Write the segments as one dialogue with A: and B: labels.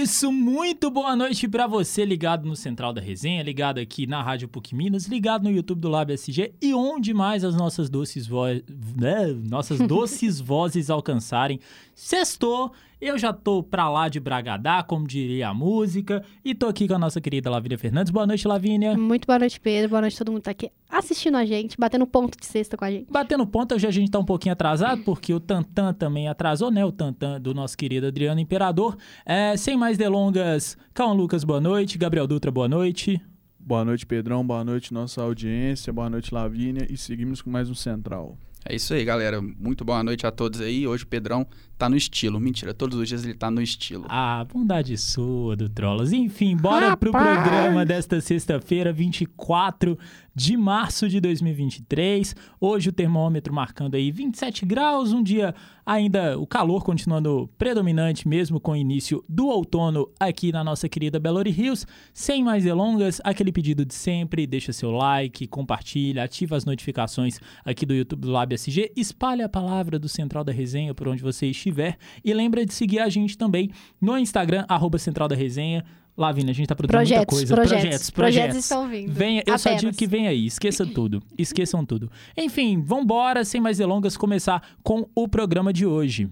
A: isso, muito boa noite para você ligado no Central da Resenha, ligado aqui na Rádio PUC Minas, ligado no YouTube do Lab SG e onde mais as nossas doces vozes, né? nossas doces vozes alcançarem. Sextou, eu já tô pra lá de Bragadá, como diria a música, e tô aqui com a nossa querida Lavínia Fernandes. Boa noite, Lavínia.
B: Muito boa noite, Pedro. Boa noite todo mundo que tá aqui assistindo a gente, batendo ponto de sexta com a gente.
A: Batendo ponto, hoje a gente tá um pouquinho atrasado, porque o Tantan também atrasou, né? O Tantan do nosso querido Adriano Imperador. É, sem mais delongas, Calma Lucas, boa noite. Gabriel Dutra, boa noite.
C: Boa noite, Pedrão. Boa noite, nossa audiência. Boa noite, Lavínia. E seguimos com mais um Central.
D: É isso aí, galera. Muito boa noite a todos aí. Hoje o Pedrão tá no estilo. Mentira, todos os dias ele tá no estilo.
A: Ah, bondade sua do Trollas. Enfim, bora Rapaz. pro programa desta sexta-feira, 24 de março de 2023. Hoje o termômetro marcando aí 27 graus, um dia ainda o calor continuando predominante mesmo com o início do outono aqui na nossa querida Belo Hills. Sem mais delongas, aquele pedido de sempre, deixa seu like, compartilha, ativa as notificações aqui do YouTube do Lab SG, espalha a palavra do Central da Resenha por onde você estiver e lembra de seguir a gente também no Instagram, arroba Central da Resenha, Lavínia, a gente tá produzindo
B: projetos,
A: muita coisa.
B: Projetos,
A: projetos,
B: projetos. Projetos estão vindo.
A: Venha, eu só digo que vem aí. Esqueça tudo. Esqueçam tudo. Enfim, vambora, sem mais delongas, começar com o programa de hoje.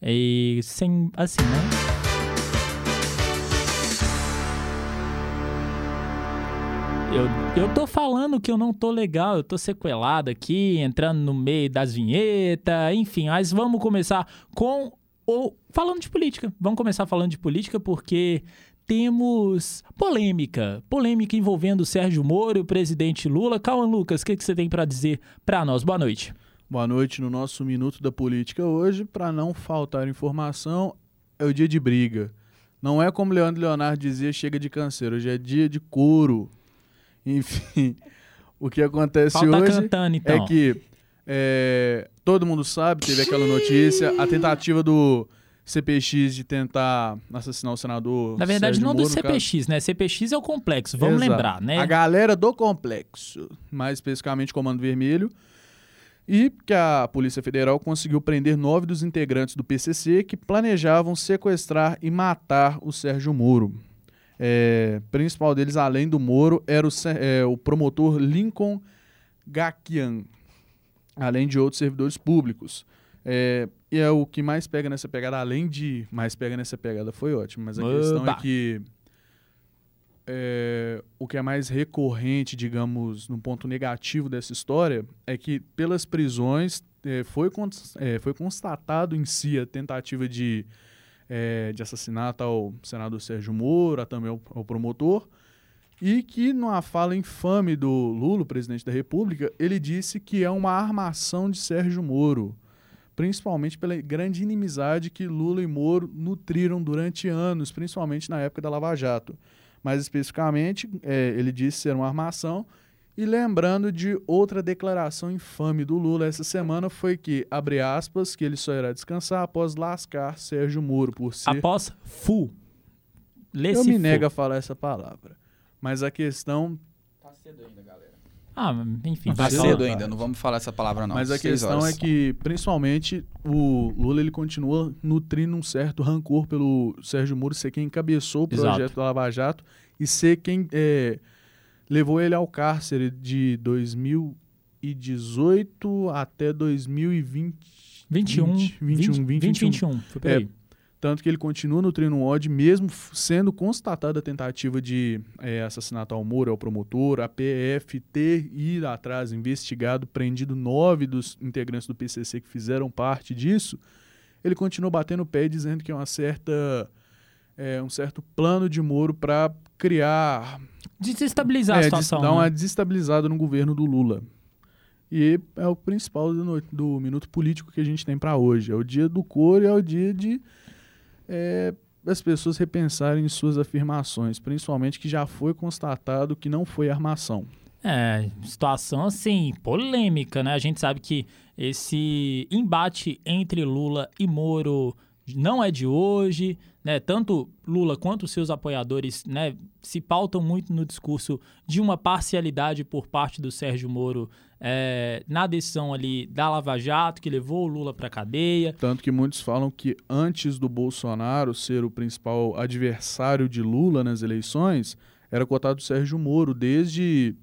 A: E sem. Assim, né? Eu, eu tô falando que eu não tô legal, eu tô sequelado aqui, entrando no meio das vinhetas, enfim, mas vamos começar com o. Falando de política. Vamos começar falando de política porque temos polêmica. Polêmica envolvendo o Sérgio Moro e o presidente Lula. Calma, Lucas, o que, que você tem para dizer para nós? Boa noite.
C: Boa noite no nosso Minuto da Política hoje. Para não faltar informação, é o dia de briga. Não é como Leandro Leonardo dizia, chega de câncer. Hoje é dia de couro. Enfim, o que acontece
A: Falta
C: hoje
A: cantando, então.
C: é que é, todo mundo sabe, teve aquela notícia, a tentativa do CPX de tentar assassinar o senador.
A: Na verdade,
C: Sérgio
A: não
C: Moro,
A: do
C: no caso.
A: CPX, né? CPX é o complexo, vamos
C: Exato.
A: lembrar, né?
C: A galera do complexo, mais especificamente Comando Vermelho, e que a Polícia Federal conseguiu prender nove dos integrantes do PCC que planejavam sequestrar e matar o Sérgio Moro. É, principal deles, além do Moro, era o, é, o promotor Lincoln Gakian, além de outros servidores públicos. É, e é o que mais pega nessa pegada, além de mais pega nessa pegada, foi ótimo, mas a questão
A: Oba!
C: é que é, o que é mais recorrente, digamos, no ponto negativo dessa história, é que pelas prisões é, foi, é, foi constatado em si a tentativa de, é, de assassinato ao senador Sérgio Moro, também ao, ao promotor, e que numa fala infame do Lula, presidente da República, ele disse que é uma armação de Sérgio Moro, principalmente pela grande inimizade que Lula e Moro nutriram durante anos, principalmente na época da Lava Jato. Mais especificamente, é, ele disse ser uma armação. E lembrando de outra declaração infame do Lula essa semana foi que, abre aspas, que ele só irá descansar após lascar Sérgio Moro por ser...
A: Após fu. Lê
C: Eu me
A: fu.
C: nego a falar essa palavra. Mas a questão
D: Tá cedo ainda, galera.
A: Ah, enfim.
D: Tá
C: cedo
A: falar.
D: ainda, não vamos falar essa palavra não.
C: Mas a
D: Seis
C: questão
D: horas.
C: é que, principalmente, o Lula ele continua nutrindo um certo rancor pelo Sérgio Moro ser quem encabeçou o projeto
A: Exato.
C: da Lava Jato e ser quem é, levou ele ao cárcere de 2018 até 2020.
A: 21,
C: 20, 21,
A: 20,
C: 20,
A: 20, 21. Foi
C: É. Tanto que ele continua nutrindo um ódio, mesmo sendo constatada a tentativa de é, assassinato ao Moro, ao promotor, a PF ter ido atrás, investigado, prendido nove dos integrantes do PCC que fizeram parte disso, ele continua batendo o pé e dizendo que é uma certa, é, um certo plano de Moro para criar
A: Desestabilizar a
C: é,
A: situação.
C: des- dar uma
A: né?
C: desestabilizada no governo do Lula. E é o principal do, do minuto político que a gente tem para hoje. É o dia do coro e é o dia de é, as pessoas repensarem suas afirmações, principalmente que já foi constatado que não foi armação.
A: É, situação assim, polêmica, né? A gente sabe que esse embate entre Lula e Moro não é de hoje, né? Tanto Lula quanto seus apoiadores, né, se pautam muito no discurso de uma parcialidade por parte do Sérgio Moro é, na decisão ali da Lava Jato, que levou o Lula para cadeia.
C: Tanto que muitos falam que antes do Bolsonaro ser o principal adversário de Lula nas eleições, era cotado o Sérgio Moro desde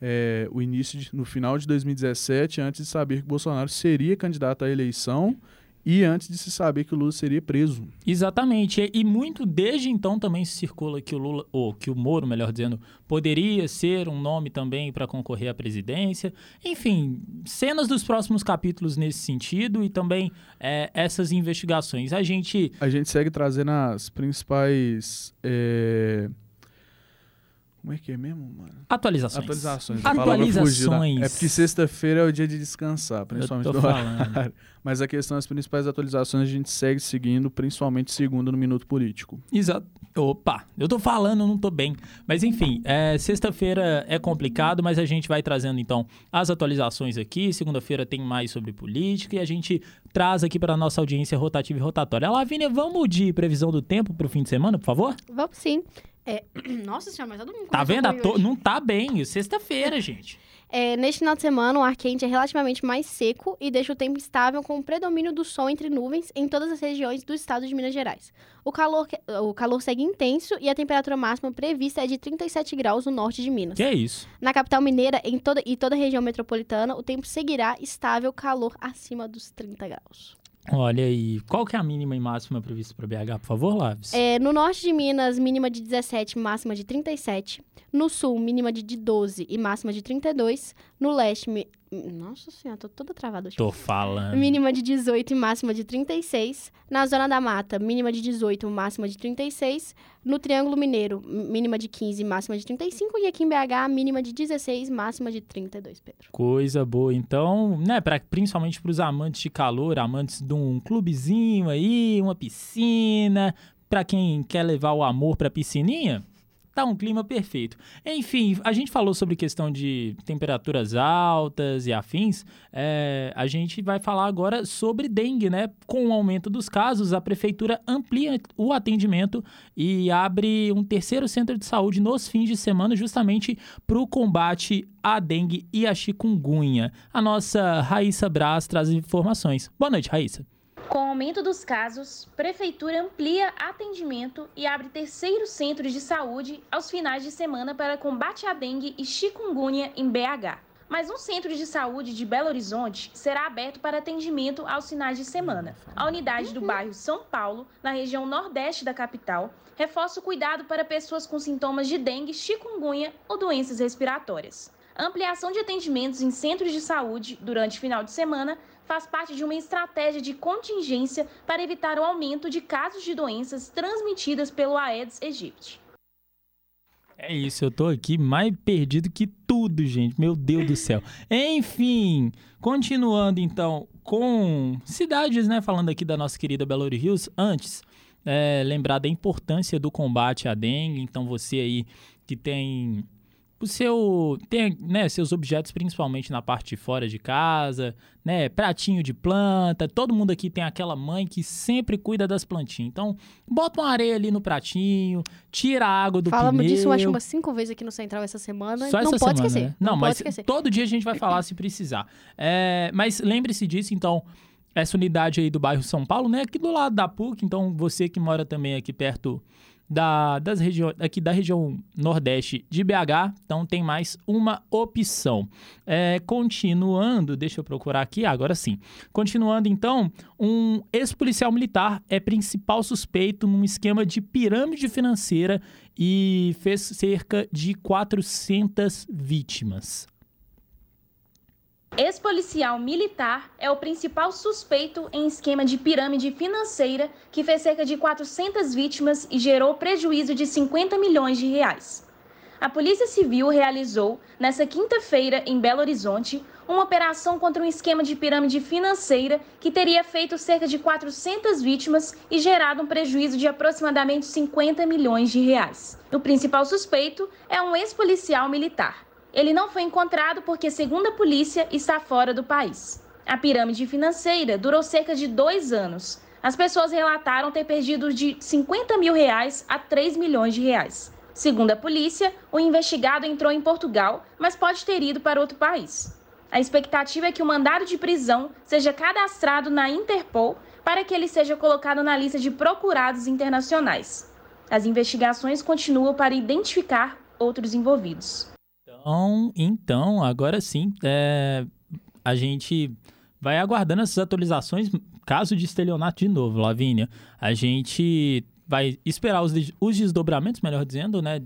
C: é, o início, de, no final de 2017, antes de saber que Bolsonaro seria candidato à eleição e antes de se saber que o Lula seria preso.
A: Exatamente. E muito desde então também se circula que o Lula, ou que o Moro, melhor dizendo, poderia ser um nome também para concorrer à presidência. Enfim, cenas dos próximos capítulos nesse sentido e também é, essas investigações. A gente.
C: A gente segue trazendo as principais. É como é que é mesmo, mano?
A: Atualizações.
C: Atualizações.
A: Atualizações.
C: É porque sexta-feira é o dia de descansar, principalmente
A: Eu tô
C: do
A: falando.
C: Mas a questão das principais atualizações a gente segue seguindo, principalmente segundo no Minuto Político.
A: Exato. Opa, eu tô falando, não tô bem. Mas enfim, é, sexta-feira é complicado, mas a gente vai trazendo então as atualizações aqui. Segunda-feira tem mais sobre política e a gente traz aqui para nossa audiência rotativa e rotatória. Lavínia, vamos de previsão do tempo para o fim de semana, por favor?
B: Vamos sim. É, Nossa senhora, mas todo mundo
A: Tá vendo? To-. Não tá bem. Sexta-feira, gente.
B: É, neste final de semana, o ar quente é relativamente mais seco e deixa o tempo estável com o predomínio do sol entre nuvens em todas as regiões do estado de Minas Gerais. O calor, o calor segue intenso e a temperatura máxima prevista é de 37 graus no norte de Minas.
A: Que é isso?
B: Na capital mineira em toda, e toda a região metropolitana, o tempo seguirá estável, calor acima dos 30 graus.
A: Olha aí. Qual que é a mínima e máxima prevista para BH, por favor, Laves?
B: É, no norte de Minas, mínima de 17, máxima de 37. No sul, mínima de de 12 e máxima de 32. No leste. Nossa senhora, tô toda travada hoje.
A: Tô falando.
B: Mínima de 18 e máxima de 36. Na zona da mata, mínima de 18 e máxima de 36. No Triângulo Mineiro, mínima de 15 e máxima de 35. E aqui em BH, mínima de 16 máxima de 32, Pedro.
A: Coisa boa. Então, né, pra, principalmente para os amantes de calor, amantes de um clubezinho aí, uma piscina, para quem quer levar o amor pra piscininha, tá um clima perfeito. Enfim, a gente falou sobre questão de temperaturas altas e afins. É, a gente vai falar agora sobre dengue, né? Com o aumento dos casos, a prefeitura amplia o atendimento e abre um terceiro centro de saúde nos fins de semana, justamente para o combate à dengue e à chikungunya. A nossa Raíssa Braz traz informações. Boa noite, Raíssa.
E: Com o aumento dos casos, Prefeitura amplia atendimento e abre terceiro centro de saúde aos finais de semana para combate à dengue e chikungunya em BH. Mas um centro de saúde de Belo Horizonte será aberto para atendimento aos finais de semana. A unidade do bairro São Paulo, na região nordeste da capital, reforça o cuidado para pessoas com sintomas de dengue, chikungunya ou doenças respiratórias. A ampliação de atendimentos em centros de saúde durante o final de semana faz parte de uma estratégia de contingência para evitar o aumento de casos de doenças transmitidas pelo Aedes aegypti.
A: É isso, eu tô aqui mais perdido que tudo, gente. Meu Deus do céu. Enfim, continuando então com cidades, né? Falando aqui da nossa querida Belo Horizonte. Antes, é, lembrar da importância do combate à dengue. Então, você aí que tem o seu tem né, seus objetos principalmente na parte de fora de casa, né, pratinho de planta, todo mundo aqui tem aquela mãe que sempre cuida das plantinhas. Então, bota uma areia ali no pratinho, tira a água do
B: Falamos
A: pneu.
B: disso, eu acho, umas cinco vezes aqui no Central essa semana.
A: Só
B: não
A: essa
B: pode
A: semana,
B: esquecer.
A: né? Não,
B: Não,
A: mas
B: esquecer.
A: todo dia a gente vai falar se precisar. É, mas lembre-se disso, então, essa unidade aí do bairro São Paulo, né? Aqui do lado da PUC, então você que mora também aqui perto da, das regiões, aqui da região nordeste de BH, então tem mais uma opção. É, continuando, deixa eu procurar aqui, agora sim. Continuando então, um ex-policial militar é principal suspeito num esquema de pirâmide financeira e fez cerca de 400 vítimas.
E: Ex-policial militar é o principal suspeito em esquema de pirâmide financeira que fez cerca de 400 vítimas e gerou prejuízo de 50 milhões de reais. A Polícia Civil realizou, nesta quinta-feira, em Belo Horizonte, uma operação contra um esquema de pirâmide financeira que teria feito cerca de 400 vítimas e gerado um prejuízo de aproximadamente 50 milhões de reais. O principal suspeito é um ex-policial militar. Ele não foi encontrado porque, segundo a polícia, está fora do país. A pirâmide financeira durou cerca de dois anos, As pessoas relataram ter perdido de 50 mil reais a 3 milhões de reais. Segundo a polícia, o investigado entrou em Portugal, mas pode ter ido para outro país. A expectativa é que o mandado de prisão seja cadastrado na Interpol para que ele seja colocado na lista de procurados internacionais. As investigações continuam para identificar outros envolvidos.
A: Então, então agora sim, é, a gente vai aguardando essas atualizações. Caso de estelionato de novo, Lavínia, a gente vai esperar os, os, desdobramentos, melhor dizendo, né?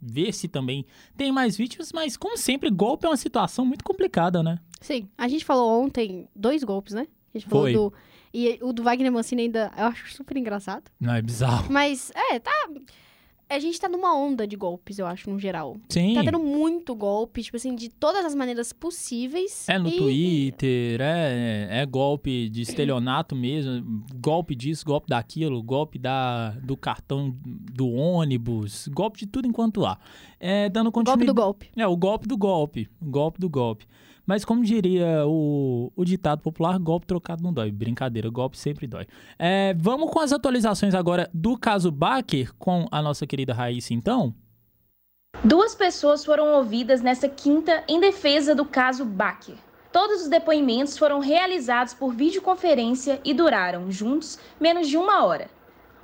A: Ver se também tem mais vítimas, mas como sempre, golpe é uma situação muito complicada, né?
B: Sim, a gente falou ontem dois golpes, né? A gente falou
A: Foi.
B: do. E o do Wagner Mancini ainda eu acho super engraçado.
A: Não, é bizarro.
B: Mas, é, tá. A gente tá numa onda de golpes, eu acho, no geral.
A: Sim.
B: Tá tendo muito golpe, tipo assim, de todas as maneiras possíveis.
A: É no
B: e-
A: Twitter, é, é golpe de estelionato mesmo, golpe disso, golpe daquilo, golpe da, do cartão do ônibus, golpe de tudo enquanto há. É, dando
B: Golpe
A: continuidade.
B: do golpe.
A: É, o golpe do golpe, o golpe do golpe. Mas como diria o, o ditado popular, golpe trocado não dói. Brincadeira, golpe sempre dói. É, vamos com as atualizações agora do caso Baker com a nossa querida Raíssa, então?
E: Duas pessoas foram ouvidas nesta quinta em defesa do caso Baker. Todos os depoimentos foram realizados por videoconferência e duraram, juntos, menos de uma hora.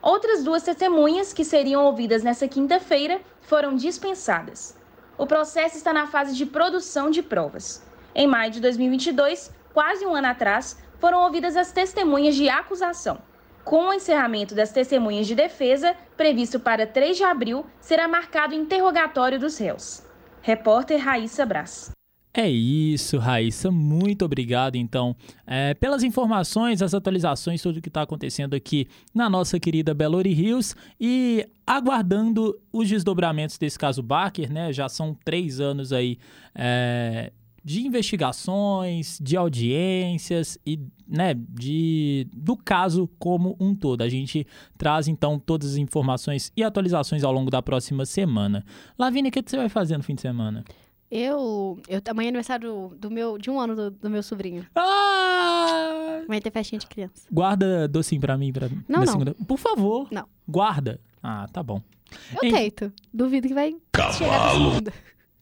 E: Outras duas testemunhas, que seriam ouvidas nesta quinta-feira, foram dispensadas. O processo está na fase de produção de provas. Em maio de 2022, quase um ano atrás, foram ouvidas as testemunhas de acusação. Com o encerramento das testemunhas de defesa, previsto para 3 de abril, será marcado o interrogatório dos réus. Repórter Raíssa Brás.
A: É isso, Raíssa. Muito obrigado, então, é, pelas informações, as atualizações, tudo que está acontecendo aqui na nossa querida Belo Hills e aguardando os desdobramentos desse caso Baker, né? Já são três anos aí é, de investigações, de audiências e, né, de, do caso como um todo. A gente traz, então, todas as informações e atualizações ao longo da próxima semana. Lavínia, o que você vai fazer no fim de semana?
B: Eu. eu amanhã é aniversário do meu, de um ano do, do meu sobrinho.
A: Ah!
B: Vai ter festinha de criança.
A: Guarda docinho pra mim pra,
B: Não, não.
A: segunda. Por favor.
B: Não.
A: Guarda. Ah, tá bom.
B: Eu
A: Hein?
B: tento. Duvido que vai chegar na segunda.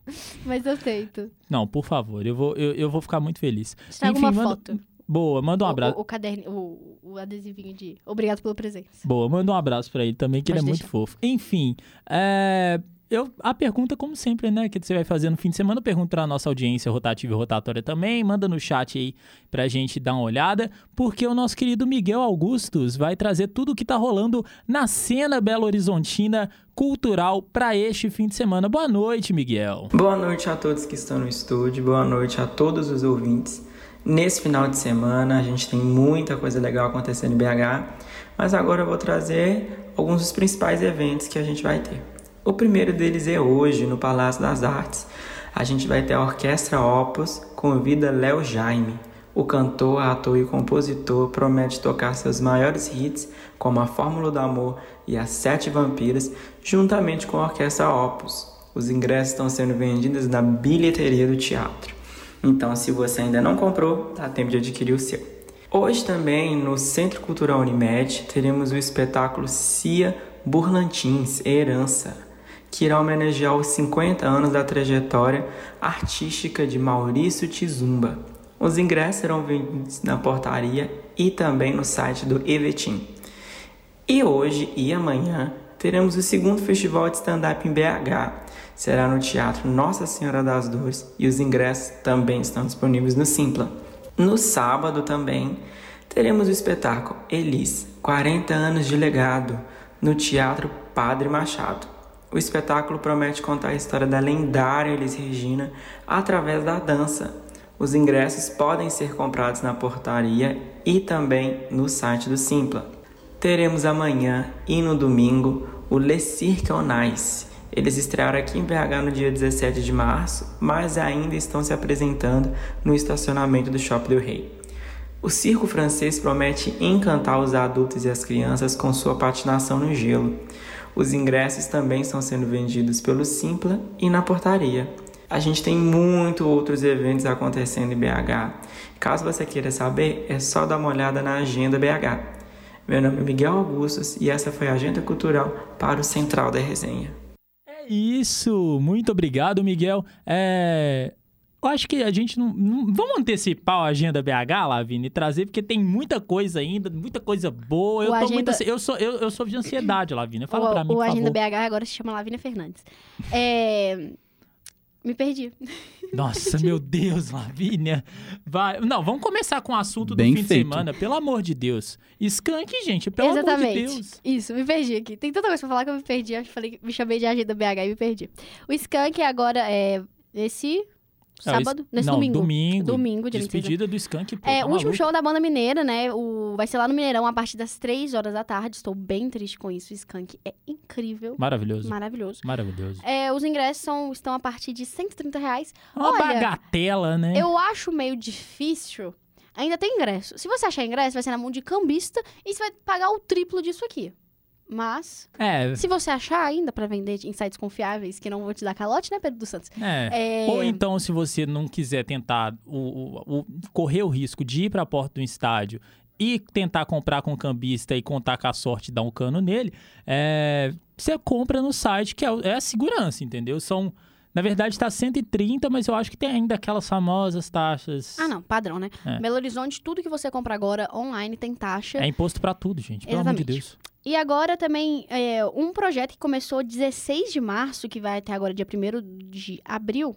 B: Mas eu tento.
A: Não, por favor. Eu vou, eu, eu vou ficar muito feliz.
B: Traga
A: Enfim,
B: uma
A: manda-
B: foto.
A: Boa, manda um abraço.
B: O, o caderno, o, o adesivinho de obrigado pela presença.
A: Boa, manda um abraço pra ele também, que ele é
B: Pode
A: muito fofo. Enfim, é, eu, a pergunta, como sempre, né, que você vai fazer no fim de semana, eu pergunto pra nossa audiência rotativa e rotatória também, manda no chat aí pra gente dar uma olhada, porque o nosso querido Miguel Augustus vai trazer tudo o que tá rolando na cena Belo Horizontina cultural pra este fim de semana. Boa noite, Miguel.
F: Boa noite a todos que estão no estúdio, boa noite a todos os ouvintes. Nesse final de semana a gente tem muita coisa legal acontecendo em BH, mas agora eu vou trazer alguns dos principais eventos que a gente vai ter. O primeiro deles é hoje, no Palácio das Artes. A gente vai ter a Orquestra Opus, convida Léo Jaime. O cantor, ator e compositor promete tocar seus maiores hits, como A Fórmula do Amor e As Sete Vampiras, juntamente com a Orquestra Opus. Os ingressos estão sendo vendidos na bilheteria do teatro. Então, se você ainda não comprou, dá tempo de adquirir o seu. Hoje também, no Centro Cultural Unimed, teremos o espetáculo Cia Burlantins, Herança, que irá homenagear os 50 anos da trajetória artística de Maurício Tizumba. Os ingressos serão vendidos na portaria e também no site do Evetim. E hoje e amanhã teremos o segundo festival de stand-up em BH. Será no Teatro Nossa Senhora das Dores e os ingressos também estão disponíveis no Simpla. No sábado também teremos o espetáculo Elis, 40 anos de legado, no Teatro Padre Machado. O espetáculo promete contar a história da lendária Elis Regina através da dança. Os ingressos podem ser comprados na portaria e também no site do Simpla. Teremos amanhã e no domingo o Le Cirque on Ice. Eles estrearam aqui em BH no dia 17 de março, mas ainda estão se apresentando no estacionamento do Shopping do Rei. O circo francês promete encantar os adultos e as crianças com sua patinação no gelo. Os ingressos também estão sendo vendidos pelo Simpla e na portaria. A gente tem muitos outros eventos acontecendo em BH. Caso você queira saber, é só dar uma olhada na agenda BH. Meu nome é Miguel Augustos e essa foi a Agenda Cultural para o Central da Resenha.
A: É isso! Muito obrigado, Miguel. É... Eu acho que a gente não, não... Vamos antecipar a agenda BH, Lavínia, e trazer, porque tem muita coisa ainda, muita coisa boa. Eu,
B: agenda-
A: muito... ansi- eu, sou, eu, eu sou de ansiedade, Lavínia. Fala
B: o,
A: pra mim,
B: o
A: por
B: Agenda
A: favor.
B: BH agora se chama Lavínia Fernandes. É... Me perdi.
A: Nossa, meu Deus, Lavínia. Vai. Não, vamos começar com o assunto do
D: Bem
A: fim de
D: feito.
A: semana. Pelo amor de Deus. Skunk, gente, pelo amor de
B: Exatamente.
A: Deus.
B: Isso, me perdi aqui. Tem tanta coisa pra falar que eu me perdi. Acho que falei, me chamei de Agenda BH e me perdi. O Skank agora é esse sábado,
A: es-
B: nesse
A: não,
B: domingo.
A: Domingo.
B: Domingo, dia 26.
A: Despedida do Skunk, pô.
B: É,
A: tá
B: o último show da banda mineira, né? O... Vai ser lá no Mineirão a partir das 3 horas da tarde. Estou bem triste com isso. O Skank é incrível.
A: Maravilhoso.
B: Maravilhoso.
A: Maravilhoso.
B: É, os ingressos são, estão a partir de 130 reais.
A: Uma
B: Olha,
A: bagatela, né?
B: Eu acho meio difícil. Ainda tem ingresso. Se você achar ingresso, vai ser na mão de cambista e você vai pagar o triplo disso aqui. Mas,
A: É,
B: se você achar ainda pra vender em sites confiáveis, que não vou te dar calote, né, Pedro dos Santos?
A: é.
B: É,
A: Ou então, se você não quiser tentar o, o- o- correr o risco de ir para a porta do estádio e tentar comprar com o cambista e contar com a sorte de dar um cano nele, é, você compra no site, que é, é a segurança, entendeu? São. Na verdade, tá 130, mas eu acho que tem ainda aquelas famosas taxas.
B: Ah, não, padrão, né?
A: É.
B: Belo Horizonte, tudo que você compra agora online tem taxa.
A: É imposto pra tudo, gente. Pelo amor de
B: Exatamente.
A: Deus.
B: E agora também, é, um projeto que começou 16 de março, que vai até agora dia 1 de abril,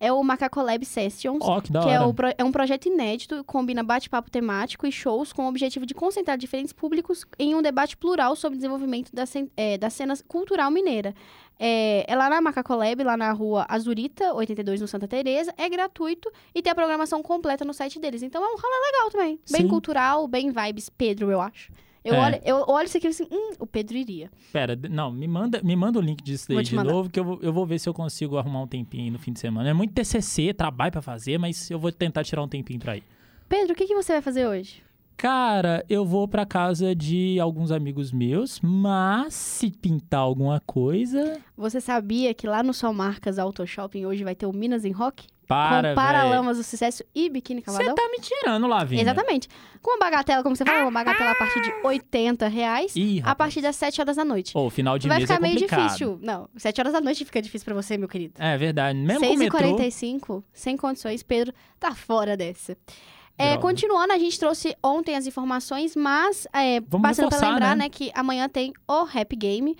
B: é o Macacolab Sessions.
A: Ó, que
B: que é, o é um projeto inédito, combina bate-papo temático e shows com o objetivo de concentrar diferentes públicos em um debate plural sobre o desenvolvimento da, é, da cena cultural mineira. É, é lá na Macacolab, lá na rua Azurita, 82, no Santa Teresa. É gratuito e tem a programação completa no site deles. Então é um rolê legal também. Bem
A: Sim.
B: cultural, bem vibes Pedro, eu acho. Eu,
A: É.
B: olho, eu olho isso aqui e assim, hum, o Pedro iria.
A: Pera, não, me manda, me manda o link disso daí de
B: mandar.
A: novo, que eu vou, eu vou ver se eu consigo arrumar um tempinho aí no fim de semana. É muito TCC, trabalho pra fazer, mas eu vou tentar tirar um tempinho pra ir.
B: Pedro, o que, que você vai fazer hoje?
A: Cara, eu vou pra casa de alguns amigos meus, mas se pintar alguma coisa,
B: Você sabia que lá no Sol Marcas Auto Shopping hoje vai ter o Minas em Rock?
A: para,
B: com Paralamas do Sucesso e Biquíni
A: Você
B: Cavadão?
A: tá me tirando, Lavínia.
B: Exatamente. Com uma bagatela, como você falou, uma bagatela a partir de 80 reais,
A: Ih,
B: a partir das 7 horas da noite.
A: Ô, final de
B: vai
A: mês
B: ficar
A: é
B: meio
A: complicado.
B: difícil. Não, 7 horas da noite fica difícil pra você, meu querido.
A: É verdade. Mesmo com o metrô...
B: 6h45, sem condições, Pedro tá fora dessa. É, continuando, a gente trouxe ontem as informações, mas é,
A: Vamos
B: passando pra
A: reforçar,
B: lembrar,
A: né?
B: né? que amanhã tem o Rap Game,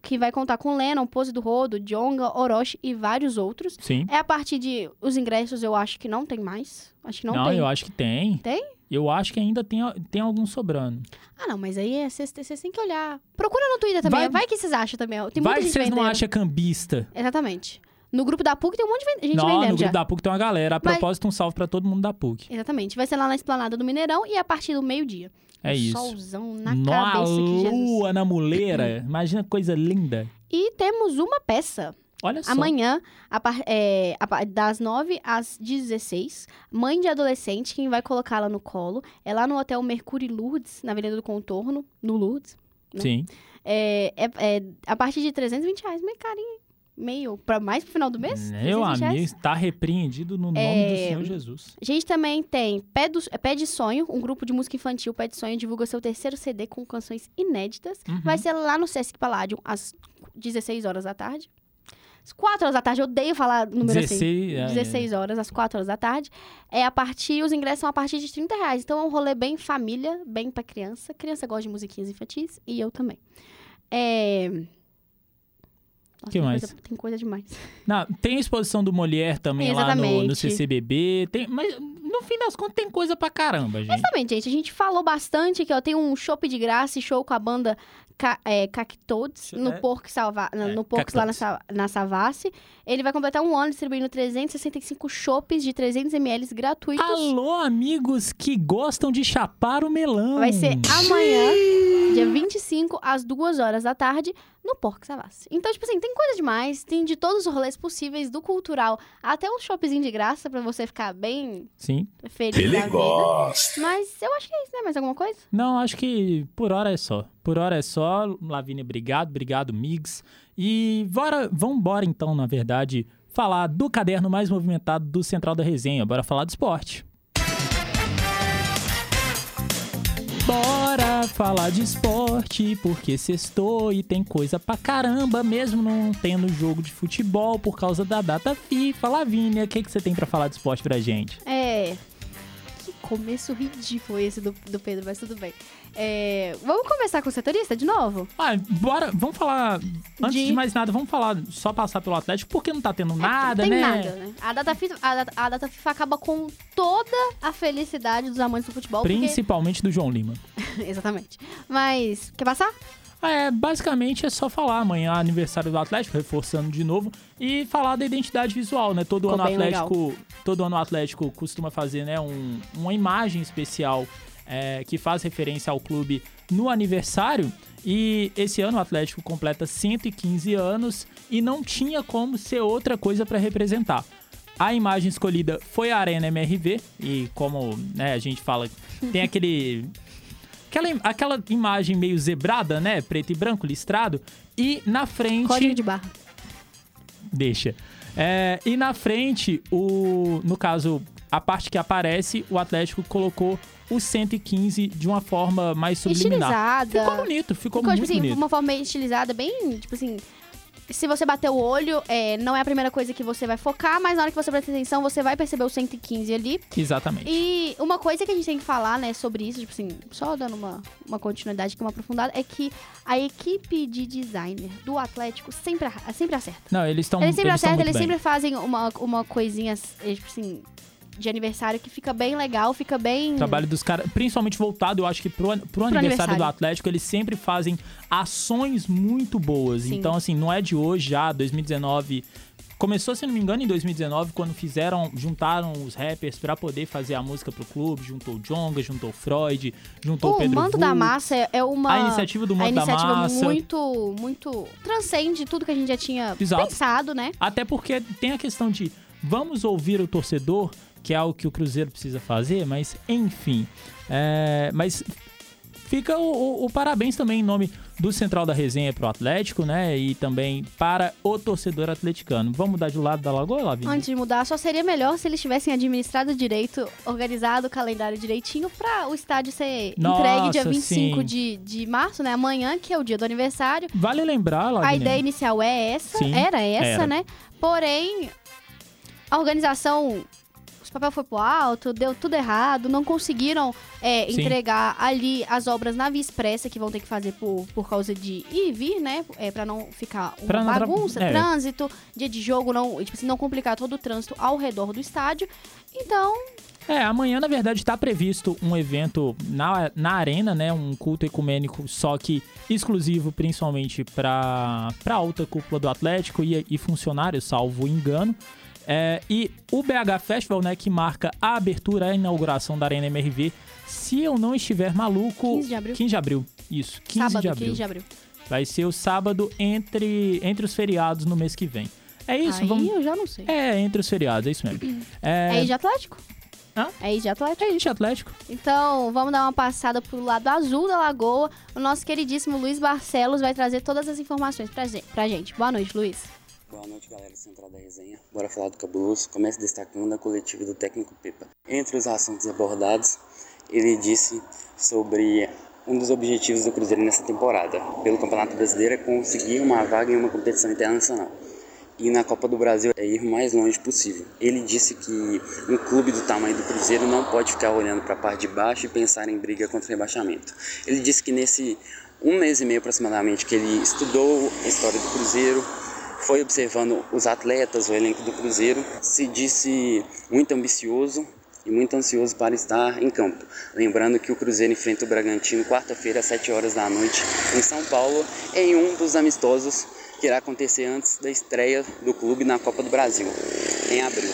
B: que vai contar com Lennon, Pose do Rodo, Jonga, Orochi e vários outros.
A: Sim.
B: É a partir de. Os ingressos eu acho que não tem mais. Acho que não,
A: Não,
B: tem.
A: eu acho que tem.
B: Tem?
A: Eu acho que ainda tem, tem algum sobrando.
B: Ah, não, mas aí é- vocês têm que olhar. Procura no Twitter também.
A: Vai-
B: Vai, que vocês acham também. Tem
A: Vai que vocês não acham cambista.
B: Exatamente. No grupo da PUC tem um monte de gente
A: Não,
B: vendendo
A: no
B: já.
A: grupo da PUC tem uma galera. A
B: Mas-
A: propósito, um salve pra todo mundo da PUC.
B: Exatamente. Vai ser lá na esplanada do Mineirão e a partir do meio-dia.
A: É
B: Um
A: isso.
B: Solzão na
A: Na
B: cabeça que Jesus.
A: lua, na muleira. Imagina coisa linda.
B: E temos uma peça.
A: Olha só.
B: Amanhã, a é, a das 9 às 16, mãe de adolescente, quem vai colocá-la no colo, é lá no Hotel Mercury Lourdes, na Avenida do Contorno, no Lourdes. né?
A: Sim.
B: É, é- é a partir de 320 reais, meio carinho. Meio, pra mais pro final do mês?
A: Meu
B: 320 reais.
A: amigo, está repreendido no nome
B: É,
A: do Senhor Jesus.
B: A gente também tem Pé, do, Pé de Sonho, um grupo de música infantil. Pé de Sonho divulga seu terceiro CD com canções inéditas.
A: Uhum.
B: Vai ser lá no Sesc Palladium, às 16 horas da tarde. Às 4 horas da tarde, eu odeio falar número assim.
A: 16, é,
B: 16 horas, às 4 horas da tarde. É a partir, os ingressos são a partir de 30 reais. Então é um rolê bem família, bem pra criança. Criança gosta de musiquinhas infantis e eu também. É. Nossa,
A: Que
B: tem
A: mais?
B: Coisa, tem coisa demais.
A: Não, tem a exposição do Molière também lá no, no. CCBB. Tem, mas no fim das contas tem coisa pra caramba, gente.
B: Exatamente, gente. A gente falou bastante que ó, tem um show de graça e show com a banda Ca é, Cactodes no
A: É.
B: Porco, Salva
A: É,
B: no Porco lá na. Sa na Savassi. Ele vai completar um ano distribuindo 365 chopes de 300ml gratuitos.
A: Alô, amigos que gostam de chapar o melão.
B: Vai ser amanhã, dia 25, às 2 horas da tarde, no Porco Savassi. Então, tipo assim, tem coisa demais. Tem de todos os rolês possíveis, do cultural até um shopzinho de graça pra você ficar bem
A: Sim.
B: feliz
G: Ele gosta.
B: Mas eu acho que é isso, né? Mais alguma coisa?
A: Não, acho que por hora é só. Por hora é só. Lavínia, obrigado. Obrigado, Migs. E bora, vambora então, na verdade, falar do caderno mais movimentado do Central da Resenha. Bora falar do esporte. Bora! Falar de esporte, porque sextou e tem coisa pra caramba, mesmo não tendo jogo de futebol por causa da data FIFA. Lavínia, o que, que você tem pra falar de esporte pra gente?
B: É. Que começo ridículo esse do, do Pedro, mas tudo bem. É, vamos começar com o setorista de novo?
A: Ah, bora, vamos falar. Antes de,
B: De-
A: mais nada, vamos falar, só passar pelo Atlético, porque não tá tendo
B: É,
A: nada,
B: não tem
A: né?
B: nada, né? A data, FIFA, a, data, a data FIFA acaba com toda a felicidade dos amantes do futebol. porque-
A: Principalmente do João Lima.
B: Exatamente. Mas, quer passar?
A: É, basicamente é só falar amanhã aniversário do Atlético, reforçando de novo, e falar da identidade visual, né? Todo
B: Ficou
A: ano o Atlético, todo ano o Atlético costuma fazer, né, um- uma imagem especial é, que faz referência ao clube no aniversário. E esse ano o Atlético completa 115 anos e não tinha como ser outra coisa para representar. A imagem escolhida foi a Arena MRV e como né, a gente fala, tem aquele Aquela, aquela imagem meio zebrada, né? Preto e branco, listrado. E na frente.
B: Código de barra.
A: Deixa. É, e na frente, o, no caso, a parte que aparece, o Atlético colocou o 115 de uma forma mais subliminar.
B: Estilizada.
A: Ficou bonito, ficou,
B: Ficou,
A: muito
B: tipo assim,
A: bonito.
B: uma forma estilizada, bem, tipo assim... Se você bater o olho, é, não é a primeira coisa que você vai focar, mas na hora que você presta atenção, você vai perceber o 115 ali.
A: Exatamente.
B: E uma coisa que a gente tem que falar, né, sobre isso, tipo assim, só dando uma, uma continuidade aqui, uma aprofundada, é que a equipe de designer do Atlético sempre, sempre acerta.
A: Não, eles estão
B: Eles sempre
A: eles
B: acertam,
A: muito
B: eles
A: bem.
B: sempre fazem uma, uma coisinha, eh, tipo assim, de aniversário que fica bem legal, fica bem.
A: O trabalho dos caras, principalmente voltado, eu acho que pro, an- pro, aniversário,
B: aniversário.
A: do Atlético, eles sempre fazem ações muito boas.
B: Sim.
A: Então, assim, não é de hoje já, 2019. Começou, se não me engano, em 2019, quando fizeram, juntaram os rappers pra poder fazer a música pro clube. Juntou o Jonga, juntou o Freud, juntou o,
B: O
A: Pedro
B: Manto da
A: Vulp.
B: Massa é- é uma.
A: A iniciativa do
B: a
A: Manto da
B: iniciativa
A: Massa.
B: muito, muito. transcende tudo que a gente já tinha
A: Exato.
B: pensado, né?
A: Até porque tem a questão de vamos ouvir o torcedor, que é algo que o Cruzeiro precisa fazer, mas enfim. É, mas fica o, o- o parabéns também em nome do Central da Resenha pro Atlético, né? E também para o torcedor atleticano. Vamos mudar de lado da Lagoa, Lavínia?
B: Antes de mudar, só seria melhor se eles tivessem administrado direito, organizado o calendário direitinho pra o estádio ser
A: Nossa,
B: entregue dia 25
A: sim.
B: de, de março, né? Amanhã, que é o dia do aniversário.
A: Vale lembrar, Lavínia.
B: A ideia inicial é essa,
A: Sim,
B: era essa,
A: era.
B: né? Porém, a organização, os papel foi pro alto, deu tudo errado, não conseguiram é, entregar ali as obras na via expressa que vão ter que fazer por, por causa de ir e vir, né? É, pra não ficar uma
A: Pra
B: bagunça,
A: é.
B: trânsito, dia de jogo, não, tipo assim, não complicar todo o trânsito ao redor do estádio. Então,
A: É, amanhã, na verdade, está previsto um evento na, na arena, né? Um culto ecumênico, só que exclusivo principalmente para a alta cúpula do Atlético e, e funcionários, salvo engano. É, e o BH Festival, né, que marca a abertura, a inauguração da Arena MRV, se eu não estiver maluco...
B: 15 de abril.
A: 15 de abril, isso, 15
B: sábado,
A: de abril.
B: 15 de abril.
A: Vai ser o sábado entre, entre os feriados no mês que vem. É isso,
B: Aí
A: vamos...
B: eu já não sei.
A: É, entre os feriados, é isso mesmo.
B: É,
A: É,
B: de Atlético?
A: Hã?
B: É de Atlético?
A: é isso, Atlético.
B: Então, vamos dar uma passada pro lado azul da lagoa. O nosso queridíssimo Luiz Barcelos vai trazer todas as informações. Pra gente. Boa noite, Luiz.
G: Boa noite, galera central da resenha. Bora falar do cabuloso. Começa destacando a coletiva do técnico Pepa. Entre os assuntos abordados, ele disse sobre um dos objetivos do Cruzeiro nessa temporada, pelo Campeonato Brasileiro, é conseguir uma vaga em uma competição internacional. E na Copa do Brasil é ir o mais longe possível. Ele disse que um clube do tamanho do Cruzeiro não pode ficar olhando para a parte de baixo e pensar em briga contra o rebaixamento. Ele disse que nesse um mês e meio aproximadamente que ele estudou a história do Cruzeiro, foi observando os atletas, o elenco do Cruzeiro, se disse muito ambicioso e muito ansioso para estar em campo. Lembrando que o Cruzeiro enfrenta o Bragantino quarta-feira às 7 horas da noite em São Paulo, em um dos amistosos que irá acontecer antes da estreia do clube na Copa do Brasil, em abril.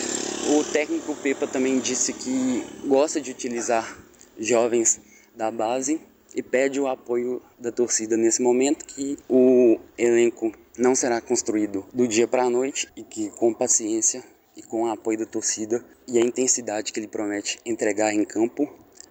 G: O técnico Pepa também disse que gosta de utilizar jovens da base e pede o apoio da torcida nesse momento que o elenco não será construído do dia para a noite e que com paciência e com o apoio da torcida e a intensidade que ele promete entregar em campo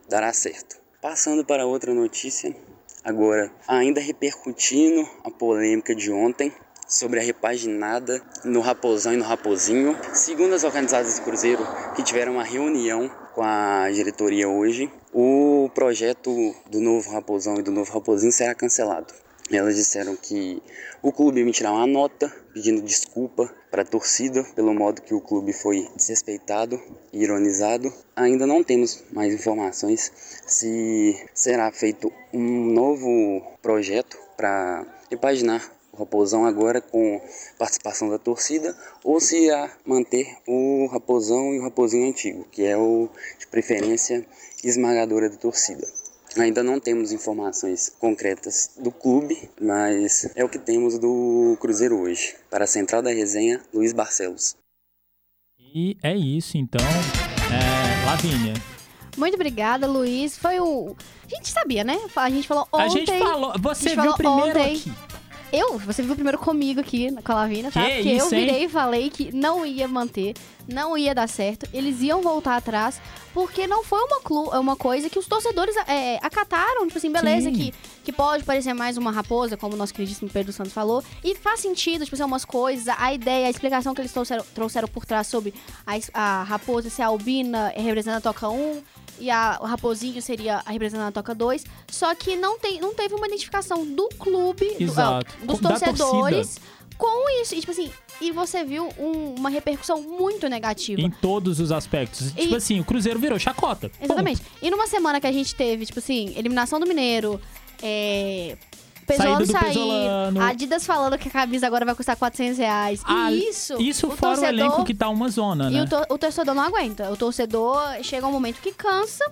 G: dará certo. Passando para outra notícia, agora ainda repercutindo a polêmica de ontem sobre a repaginada no Raposão e no Raposinho. Segundo as organizadas do Cruzeiro, que tiveram uma reunião com a diretoria hoje, o projeto do novo Raposão e do novo Raposinho será cancelado. Elas disseram que o clube emitirá uma nota pedindo desculpa para a torcida pelo modo que o clube foi desrespeitado e ironizado. Ainda não temos mais informações se será feito um novo projeto para repaginar o Raposão agora com participação da torcida ou se irá manter o Raposão e o Raposinho antigo, que é o de preferência esmagadora da torcida. Ainda não temos informações concretas do clube, mas é o que temos do Cruzeiro hoje. Para a Central da Resenha, Luiz Barcelos.
A: E é isso, então. É, Lavínia.
B: Muito obrigada, Luiz. Foi o. A gente sabia, né? A gente falou ontem.
A: A gente falou. Você
B: a gente
A: viu
B: falou
A: primeiro
B: ontem.
A: aqui.
B: Eu, você viu primeiro comigo aqui com a Lavina, tá?
A: Que
B: Porque
A: isso,
B: eu
A: hein?
B: virei e falei que não ia manter, não ia dar certo, eles iam voltar atrás, porque não foi uma, clu uma coisa que os torcedores é, acataram, tipo assim, beleza,
A: Sim.
B: que, que pode parecer mais uma raposa, como o nosso queridíssimo Pedro Santos falou, e faz sentido, tipo assim, umas coisas, a ideia, a explicação que eles trouxeram, trouxeram por trás sobre a, a raposa ser a albina representando a toca 1, e a, o raposinho seria a representando a toca 2, só que não, tem, não teve uma identificação do clube, do-
A: Exato.
B: ah, dos torcedores com isso. E, tipo assim, e você viu um- uma repercussão muito negativa.
A: Em todos os aspectos. Tipo assim, o Cruzeiro virou chacota.
B: Exatamente. E numa semana que a gente teve, tipo assim, eliminação do Mineiro, é. Pesolano
A: do
B: sair,
A: Pesolano.
B: Adidas falando que a camisa agora vai custar 400 reais.
A: Ah,
B: e isso,
A: Isso
B: o
A: fora o
B: torcedor,
A: elenco que tá uma zona,
B: E
A: né?
B: o, tor- o torcedor não aguenta. O torcedor chega um momento que cansa.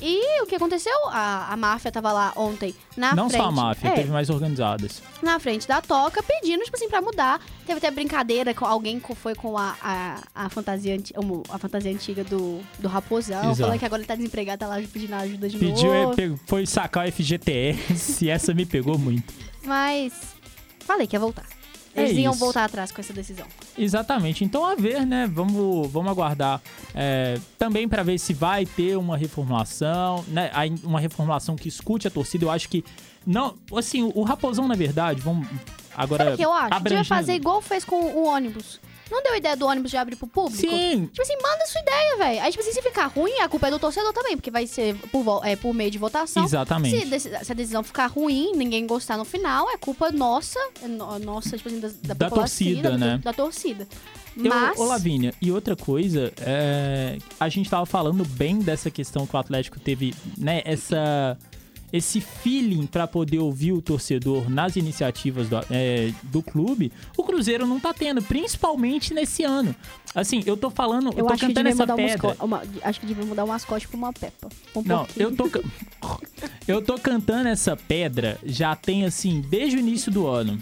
B: E o que aconteceu? A, a máfia tava lá ontem na
A: Não
B: frente.
A: só a máfia,
B: É,
A: teve mais organizadas.
B: na frente da toca, pedindo, tipo assim, pra mudar. Teve até brincadeira com alguém que foi com a, a, a fantasia, a fantasia antiga do, do Raposão,
A: Exato.
B: falando que agora ele tá desempregado, tá lá pedindo ajuda de
A: Pediu,
B: novo.
A: pegou- foi sacar o FGTS e essa me pegou muito.
B: Mas falei que ia voltar.
A: É
B: Eles iam
A: isso.
B: voltar atrás com essa decisão.
A: Exatamente. Então, a ver, né? Vamos, vamos aguardar é, também para ver se vai ter uma reformulação, né? Uma reformulação que escute a torcida. Eu acho que. Não, assim, o Raposão, na verdade, vamos. Agora.
B: Sabe o que eu acho? Devia
A: abrangendo.
B: fazer igual fez com o ônibus. Não deu ideia do ônibus de abrir pro público?
A: Sim,
B: Tipo assim, manda sua ideia, velho. Aí, tipo assim, se ficar ruim, a culpa é do torcedor também, porque vai ser por, é, por meio de votação.
A: exatamente.
B: Se, se a decisão ficar ruim, ninguém gostar no final, é culpa nossa, é no- nossa, tipo assim, da, da,
A: Da torcida,
B: da,
A: né?
B: Da torcida.
A: Eu-
B: Mas.
A: Ô, Lavínia, e outra coisa, é, a gente tava falando bem dessa questão que o Atlético teve, né, essa, esse feeling pra poder ouvir o torcedor nas iniciativas do, é, do clube, o Cruzeiro não tá tendo, principalmente nesse ano. Assim, eu tô falando, eu,
B: eu
A: tô cantando essa pedra.
B: uma- acho que devia mudar o mascote pra uma Peppa. Um
A: Não,
B: pouquinho.
A: eu tô, eu tô cantando essa pedra já tem assim, desde o início do ano.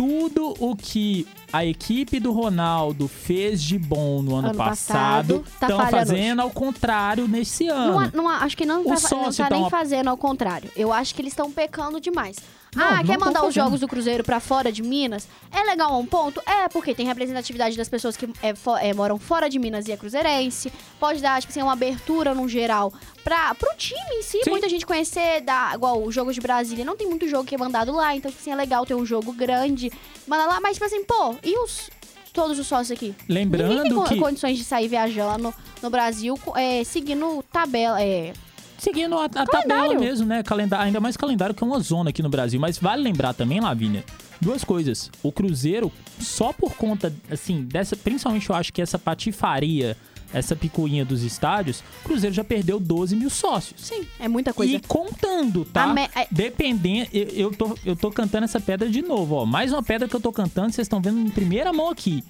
A: Tudo o que a equipe do Ronaldo fez de bom no ano,
B: Ano
A: passado,
B: tá
A: estão
B: falhando
A: fazendo ao contrário nesse ano.
B: Não, não acho que não
A: O
B: tá, não tá
A: tá
B: nem fazendo ao contrário. Eu acho que eles estão pecando demais.
A: Não,
B: ah,
A: não
B: quer mandar os jogos do Cruzeiro pra fora de Minas? É legal a um ponto? É, porque tem representatividade das pessoas que é, fo- é, moram fora de Minas e é cruzeirense. Pode dar, tipo assim, uma abertura no geral pra, pro time em si.
A: Sim.
B: Muita gente conhecer, da, igual o jogo de Brasília. Não tem muito jogo que é mandado lá, então, tipo assim, é legal ter um jogo grande. Manda lá, mas, tipo assim, pô, e os... Todos os sócios aqui. Ninguém tem
A: Lembrando que
B: condições de sair viajando no Brasil co- é, seguindo tabela. É,
A: seguindo a, a tabela mesmo, né? Calendário, ainda mais calendário que é uma zona aqui no Brasil. Mas vale lembrar também, Lavínia, duas coisas. O Cruzeiro, só por conta, assim, dessa. Principalmente eu acho que essa patifaria, essa picuinha dos estádios, o Cruzeiro já perdeu 12 mil sócios.
B: sim, é muita coisa.
A: E contando, tá?
B: Me- é-
A: Dependendo, eu, eu, tô, eu tô cantando essa pedra de novo, ó. Mais uma pedra que eu tô cantando, vocês estão vendo em primeira mão aqui.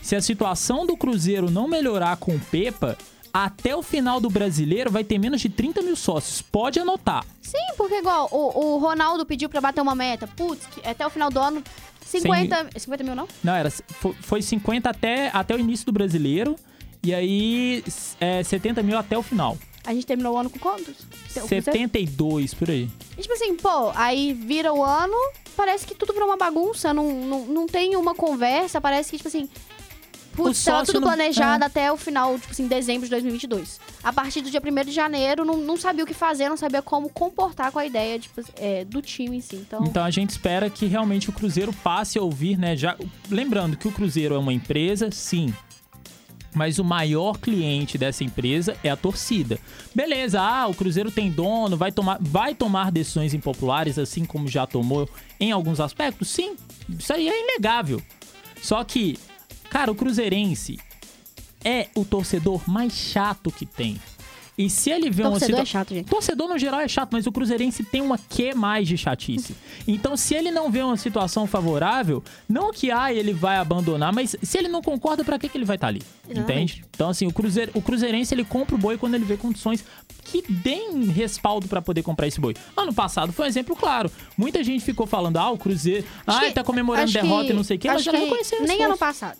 A: Se a situação do Cruzeiro não melhorar com o Pepa, até o final do brasileiro vai ter menos de 30 mil sócios. Pode anotar.
B: Sim, porque igual o, o Ronaldo pediu pra bater uma meta. Putz, até o final do ano, 50, 50 mil não?
A: Não, era, foi, foi 50 até, até o início do brasileiro. E aí, é, 70 mil até o final.
B: A gente terminou o ano com quantos? Tem- o Cruzeiro?
A: 72 por aí.
B: E, tipo assim, pô, aí vira o ano, parece que tudo virou uma bagunça, não, não, não tem uma conversa, parece que, tipo assim... Putz,
A: O
B: tava tudo
A: não-
B: planejado
A: é.
B: até o final, tipo assim, dezembro de 2022. A partir do dia 1 de janeiro, não, não sabia o que fazer, não sabia como comportar com a ideia tipo, é, do time em si. Então,
A: Então a gente espera que realmente o Cruzeiro passe a ouvir, né? Já lembrando que o Cruzeiro é uma empresa, sim. Mas o maior cliente dessa empresa é a torcida. Beleza, ah, o Cruzeiro tem dono, vai tomar, vai tomar decisões impopulares, assim como já tomou em alguns aspectos? Sim, isso aí é inegável. Só que, cara, o Cruzeirense é o torcedor mais chato que tem. E se ele vê uma
B: Torcedor é chato, gente.
A: Torcedor no geral é chato, mas o Cruzeirense tem uma que mais de chatice. Então, se ele não vê uma situação favorável, não que ah, ele vai abandonar, mas se ele não concorda, pra que, que ele vai estar ali?
B: Exatamente.
A: Entende? Então, assim, o, cruzeiro, o Cruzeirense ele compra o boi quando ele vê condições que deem respaldo pra poder comprar esse boi. Ano passado foi um exemplo claro. Muita gente ficou falando, ah, o Cruzeiro, ah, tá comemorando derrota
B: que-
A: e não sei o quê, mas já não o
B: Nem
A: esforço.
B: ano passado.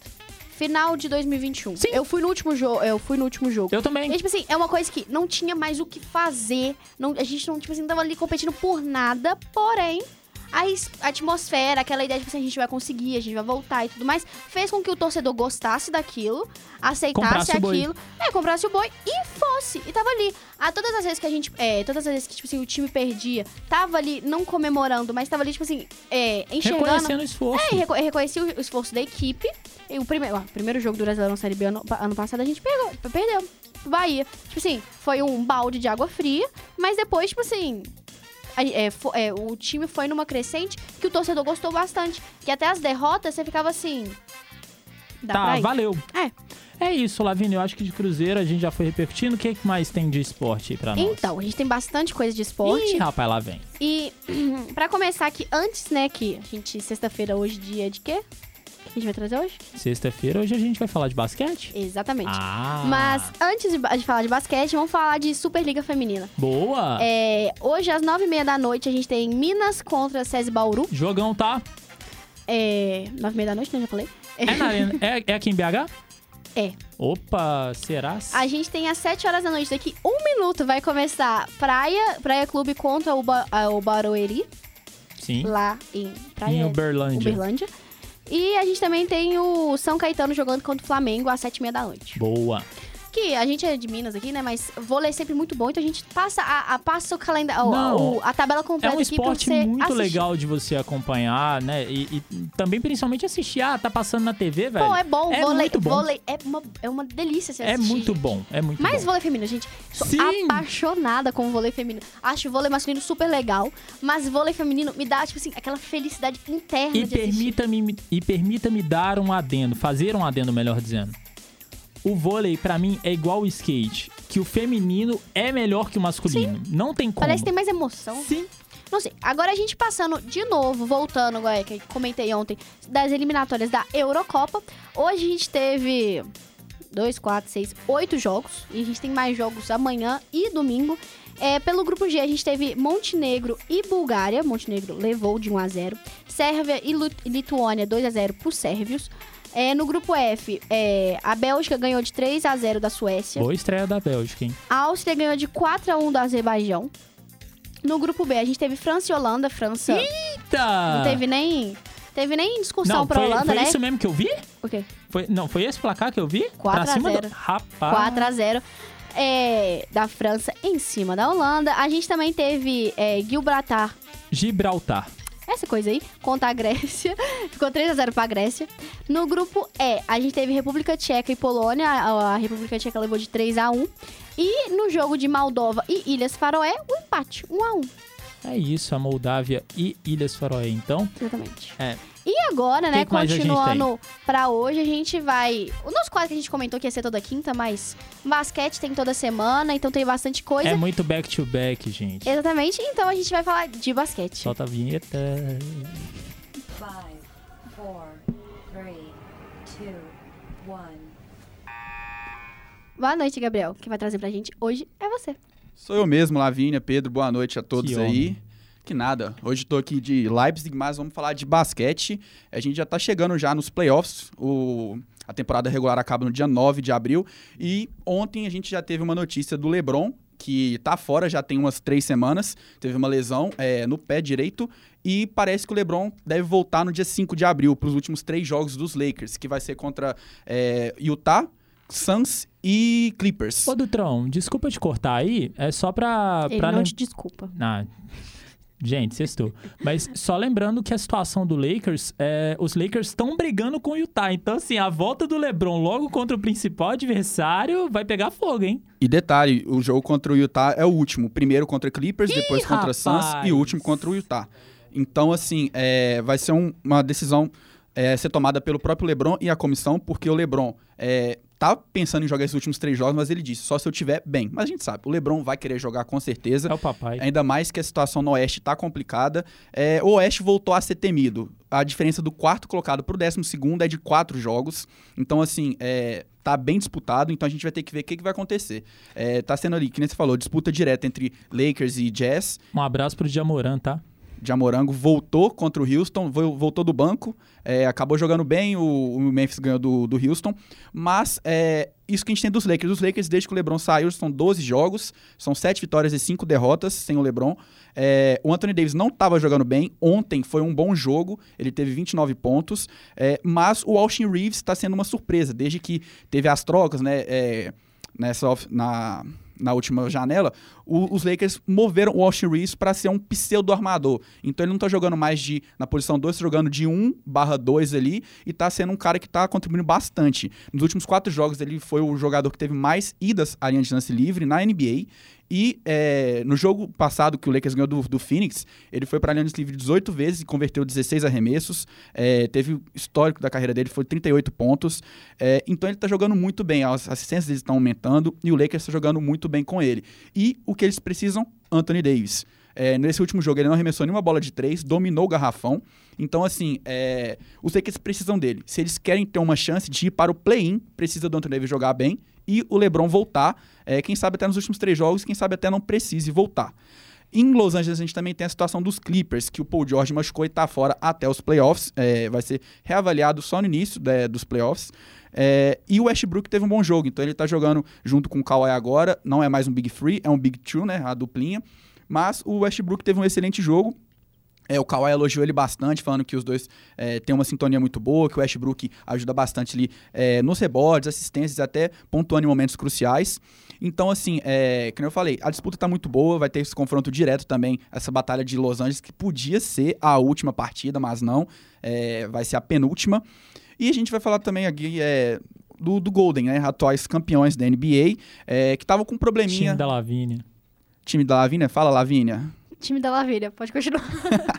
B: Final de 2021.
A: Sim.
B: Eu fui no último jogo. Eu fui no último jogo.
A: Eu também.
B: E, tipo assim, é uma coisa que não tinha mais o que fazer. Não, a gente não, tipo assim, não tava ali competindo por nada. Porém, a, a atmosfera, aquela ideia de que assim, a gente vai conseguir, a gente vai voltar e tudo mais, fez com que o torcedor gostasse daquilo, aceitasse
A: Comprasse
B: aquilo, é, comprasse o boi e fosse. E tava ali. Ah, todas as vezes que a gente. É, todas as vezes que, tipo assim, o time perdia, tava ali, não comemorando, mas tava ali, tipo assim, é, enxergando.
A: Reconhecendo o esforço.
B: É, reco- reconheci o esforço da equipe. E o primeiro, ó, o primeiro jogo do Brasileirão Série B ano, ano passado a gente pegou, perdeu. Bahia. Tipo assim, foi um balde de água fria, mas depois, tipo assim. É, fo- é, o time foi numa crescente que o torcedor gostou bastante. Que até as derrotas você ficava assim. Dá pra
A: Tá, valeu.
B: É.
A: É isso, Lavínia. Eu acho que de Cruzeiro a gente já foi repetindo. O que que mais tem de esporte aí pra nós?
B: Então, a gente tem bastante coisa de esporte.
A: Ih, rapaz, lá vem.
B: E pra começar aqui, antes, né, que a gente, sexta-feira, hoje, dia de quê? Que a gente vai trazer hoje?
A: Sexta-feira, hoje a gente vai falar de basquete?
B: Exatamente.
A: Ah!
B: Mas antes de, de falar de basquete, vamos falar de Superliga Feminina.
A: Boa!
B: É, hoje, às nove e meia da noite, a gente tem Minas contra SESI Bauru.
A: Jogão, tá?
B: É, nove e meia da noite, né? Já falei.
A: É, na é, é aqui em BH?
B: É.
A: Opa, será?
B: A gente tem às sete horas da noite, daqui um minuto, vai começar Praia, Praia Clube contra o, ba, o Barueri,
A: Sim.
B: lá em Praia
A: Em Uberlândia.
B: Uberlândia. E a gente também tem o São Caetano jogando contra o Flamengo às sete e meia da noite.
A: Boa.
B: Que a gente é de Minas aqui, né? Mas vôlei é sempre muito bom, então a gente passa a, a- passa o calendário,
A: Não,
B: a tabela
A: É
B: completa
A: um
B: aqui pra
A: esporte
B: você
A: muito
B: assistir.
A: legal de você acompanhar, né? E, e também, principalmente, assistir. Ah, tá passando na TV, velho.
B: Pô, é bom.
A: É
B: vôlei,
A: muito bom.
B: vôlei é uma, é uma delícia você
A: É
B: assistir.
A: muito
B: gente.
A: bom, é muito
B: Mas
A: bom.
B: vôlei feminino, gente. Sou
A: Sim.
B: apaixonada com o vôlei feminino. Acho o vôlei masculino super legal, mas vôlei feminino me dá, tipo assim, aquela felicidade interna
A: E
B: de assistir.
A: permita-me e permita-me dar um adendo, fazer um adendo, melhor dizendo. O vôlei, pra mim, é igual o skate. Que o feminino é melhor que o masculino. Não tem como.
B: Parece que tem mais emoção.
A: Sim.
B: Não sei. Agora a gente passando de novo, voltando, agora que comentei ontem, das eliminatórias da Eurocopa. Hoje a gente teve dois, quatro, seis, oito jogos. E a gente tem mais jogos amanhã e domingo. É, pelo grupo G, a gente teve Montenegro e Bulgária. Montenegro levou de 1 a 0 Sérvia e Lituânia 2 a 0 pro sérvios. É, no grupo F, é, a Bélgica ganhou de 3 a 0 da Suécia.
A: Boa estreia da Bélgica, hein?
B: A Áustria ganhou de 4 a 1 do Azerbaijão. No grupo B, a gente teve França e Holanda. França
A: Eita!
B: não teve nem, teve nem discussão
A: Não,
B: pra
A: foi,
B: Holanda,
A: foi
B: né?
A: isso mesmo que eu vi?
B: O quê?
A: Foi, não, foi esse placar que eu vi?
B: 4
A: pra
B: a
A: cima
B: 0.
A: Do... Rapaz.
B: 4 a 0 é, da França em cima da Holanda. A gente também teve é, Gibraltar,
A: Gibraltar.
B: Essa coisa aí, contra a Grécia. Ficou 3 a 0 pra Grécia. No grupo E, a gente teve República Tcheca e Polônia. A, a República Tcheca levou de 3 a 1 E no jogo de Moldova e Ilhas Faroé, o empate, 1 a 1
A: É isso, a Moldávia e Ilhas Faroé, então.
B: Exatamente.
A: É.
B: E agora, né,
A: que
B: continuando pra hoje, a gente vai. O nosso quadro que a gente comentou que ia ser toda quinta, mas basquete tem toda semana, então tem bastante coisa.
A: É muito back-to-back, gente.
B: Exatamente, então a gente vai falar de basquete.
A: Solta a vinheta.
H: Five, four, three, two, one.
B: Boa noite, Gabriel. Quem vai trazer pra gente hoje é você.
D: Sou eu mesmo, Lavínia, Pedro, boa noite a todos
A: Que
D: aí.
A: homem.
D: Que nada, hoje tô aqui de Leipzig, mas vamos falar de basquete. A gente já tá chegando já nos playoffs, o... a temporada regular acaba no dia 9 de abril. E ontem a gente já teve uma notícia do LeBron, que tá fora já tem umas três semanas, teve uma lesão é, no pé direito. E parece que o LeBron deve voltar no dia 5 de abril para os últimos três jogos dos Lakers, que vai ser contra é, Utah, Suns e Clippers.
A: Ô, Dutrão, desculpa te cortar aí. É só pra.
B: Ele
A: pra
B: não
A: lem-
B: te desculpa.
A: Ah, Gente, sextou. Mas só lembrando que a situação do Lakers, é, os Lakers estão brigando com o Utah. Então, assim, a volta do LeBron logo contra o principal adversário vai pegar fogo, hein?
D: E detalhe, o jogo contra o Utah é o último. Primeiro contra Clippers, depois contra Suns
A: rapaz!
D: e o último contra o Utah. Então, assim, é, vai ser um- uma decisão é, ser tomada pelo próprio LeBron e a comissão, porque o LeBron é, tá pensando em jogar esses últimos três jogos, mas ele disse, só se eu tiver bem. Mas a gente sabe, o LeBron vai querer jogar com certeza.
A: É o papai.
D: Ainda mais que a situação no Oeste tá complicada. É, o Oeste voltou a ser temido. A diferença do quarto colocado pro décimo segundo é de quatro jogos. Então, assim, é, tá bem disputado. Então a gente vai ter que ver o que, que vai acontecer. É, tá sendo ali, que nem você falou, disputa direta entre Lakers e Jazz.
A: Um abraço pro Jamoran, tá?
D: Jamorango voltou contra o Houston, vo- voltou do banco, é, acabou jogando bem, o, o Memphis ganhou do, do Houston, mas é, isso que a gente tem dos Lakers. Os Lakers, desde que o LeBron saiu, são 12 jogos, são 7 vitórias e 5 derrotas sem o LeBron. É, o Anthony Davis não estava jogando bem, ontem foi um bom jogo, ele teve 29 pontos, é, mas o Austin Reeves está sendo uma surpresa, desde que teve as trocas, né, é, nessa na, na última janela, o- os Lakers moveram o Austin Reeves para ser um pseudo-armador. Então ele não tá jogando mais de na posição 2, tá jogando de 1 barra 2 ali e tá sendo um cara que tá contribuindo bastante. Nos últimos quatro jogos ele foi o jogador que teve mais idas à linha de lance livre na NBA. E é, no jogo passado que o Lakers ganhou do, do Phoenix, ele foi para a linha de livre 18 vezes e converteu 16 arremessos. É, teve o histórico da carreira dele, foi 38 pontos. É, então ele tá jogando muito bem, as assistências estão aumentando e o Lakers está jogando muito bem com ele. E o que eles precisam? Anthony Davis. É, nesse último jogo ele não arremessou nenhuma bola de três, dominou o garrafão. Então, assim, é, os Lakers precisam dele. Se eles querem ter uma chance de ir para o play-in, precisa do Anthony Davis jogar bem e o LeBron voltar. É, quem sabe até nos últimos três jogos, quem sabe até não precise voltar. Em Los Angeles, a gente também tem a situação dos Clippers, que o Paul George machucou e está fora até os playoffs. É, vai ser reavaliado só no início né, dos playoffs. É, e o Westbrook teve um bom jogo, então ele tá jogando junto com o Kawhi agora. Não é mais um Big Three, é um Big Two, né? A duplinha. Mas o Westbrook teve um excelente jogo. É, o Kawhi elogiou ele bastante, falando que os dois é, têm uma sintonia muito boa, que o Westbrook ajuda bastante ali é, nos rebotes, assistências, até pontuando em momentos cruciais. Então, assim, é, como eu falei, a disputa tá muito boa, vai ter esse confronto direto também, essa batalha de Los Angeles, que podia ser a última partida, mas não, é, vai ser a penúltima. E a gente vai falar também aqui é, do, do Golden, né? Atuais campeões da NBA, é, que estavam com um probleminha.
A: Time da Lavínia.
D: Time da Lavínia? Fala, Lavínia.
B: Time da Lavínia, pode continuar.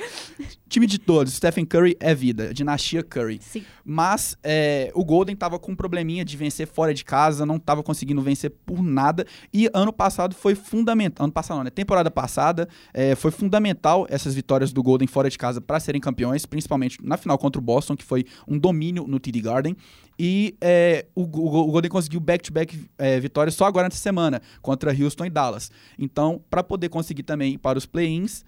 D: Time de todos, Stephen Curry é vida, dinastia Curry.
B: Sim.
D: Mas é, o Golden tava com um probleminha de vencer fora de casa, não tava conseguindo vencer por nada. E ano passado foi fundamental. Ano passado não, né? Temporada passada é, foi fundamental essas vitórias do Golden fora de casa para serem campeões, principalmente na final contra o Boston, que foi um domínio no TD Garden. E é, o, o- Golden conseguiu back-to-back é, vitórias só agora nessa semana, contra Houston e Dallas. Então, para poder conseguir também ir para os play-ins,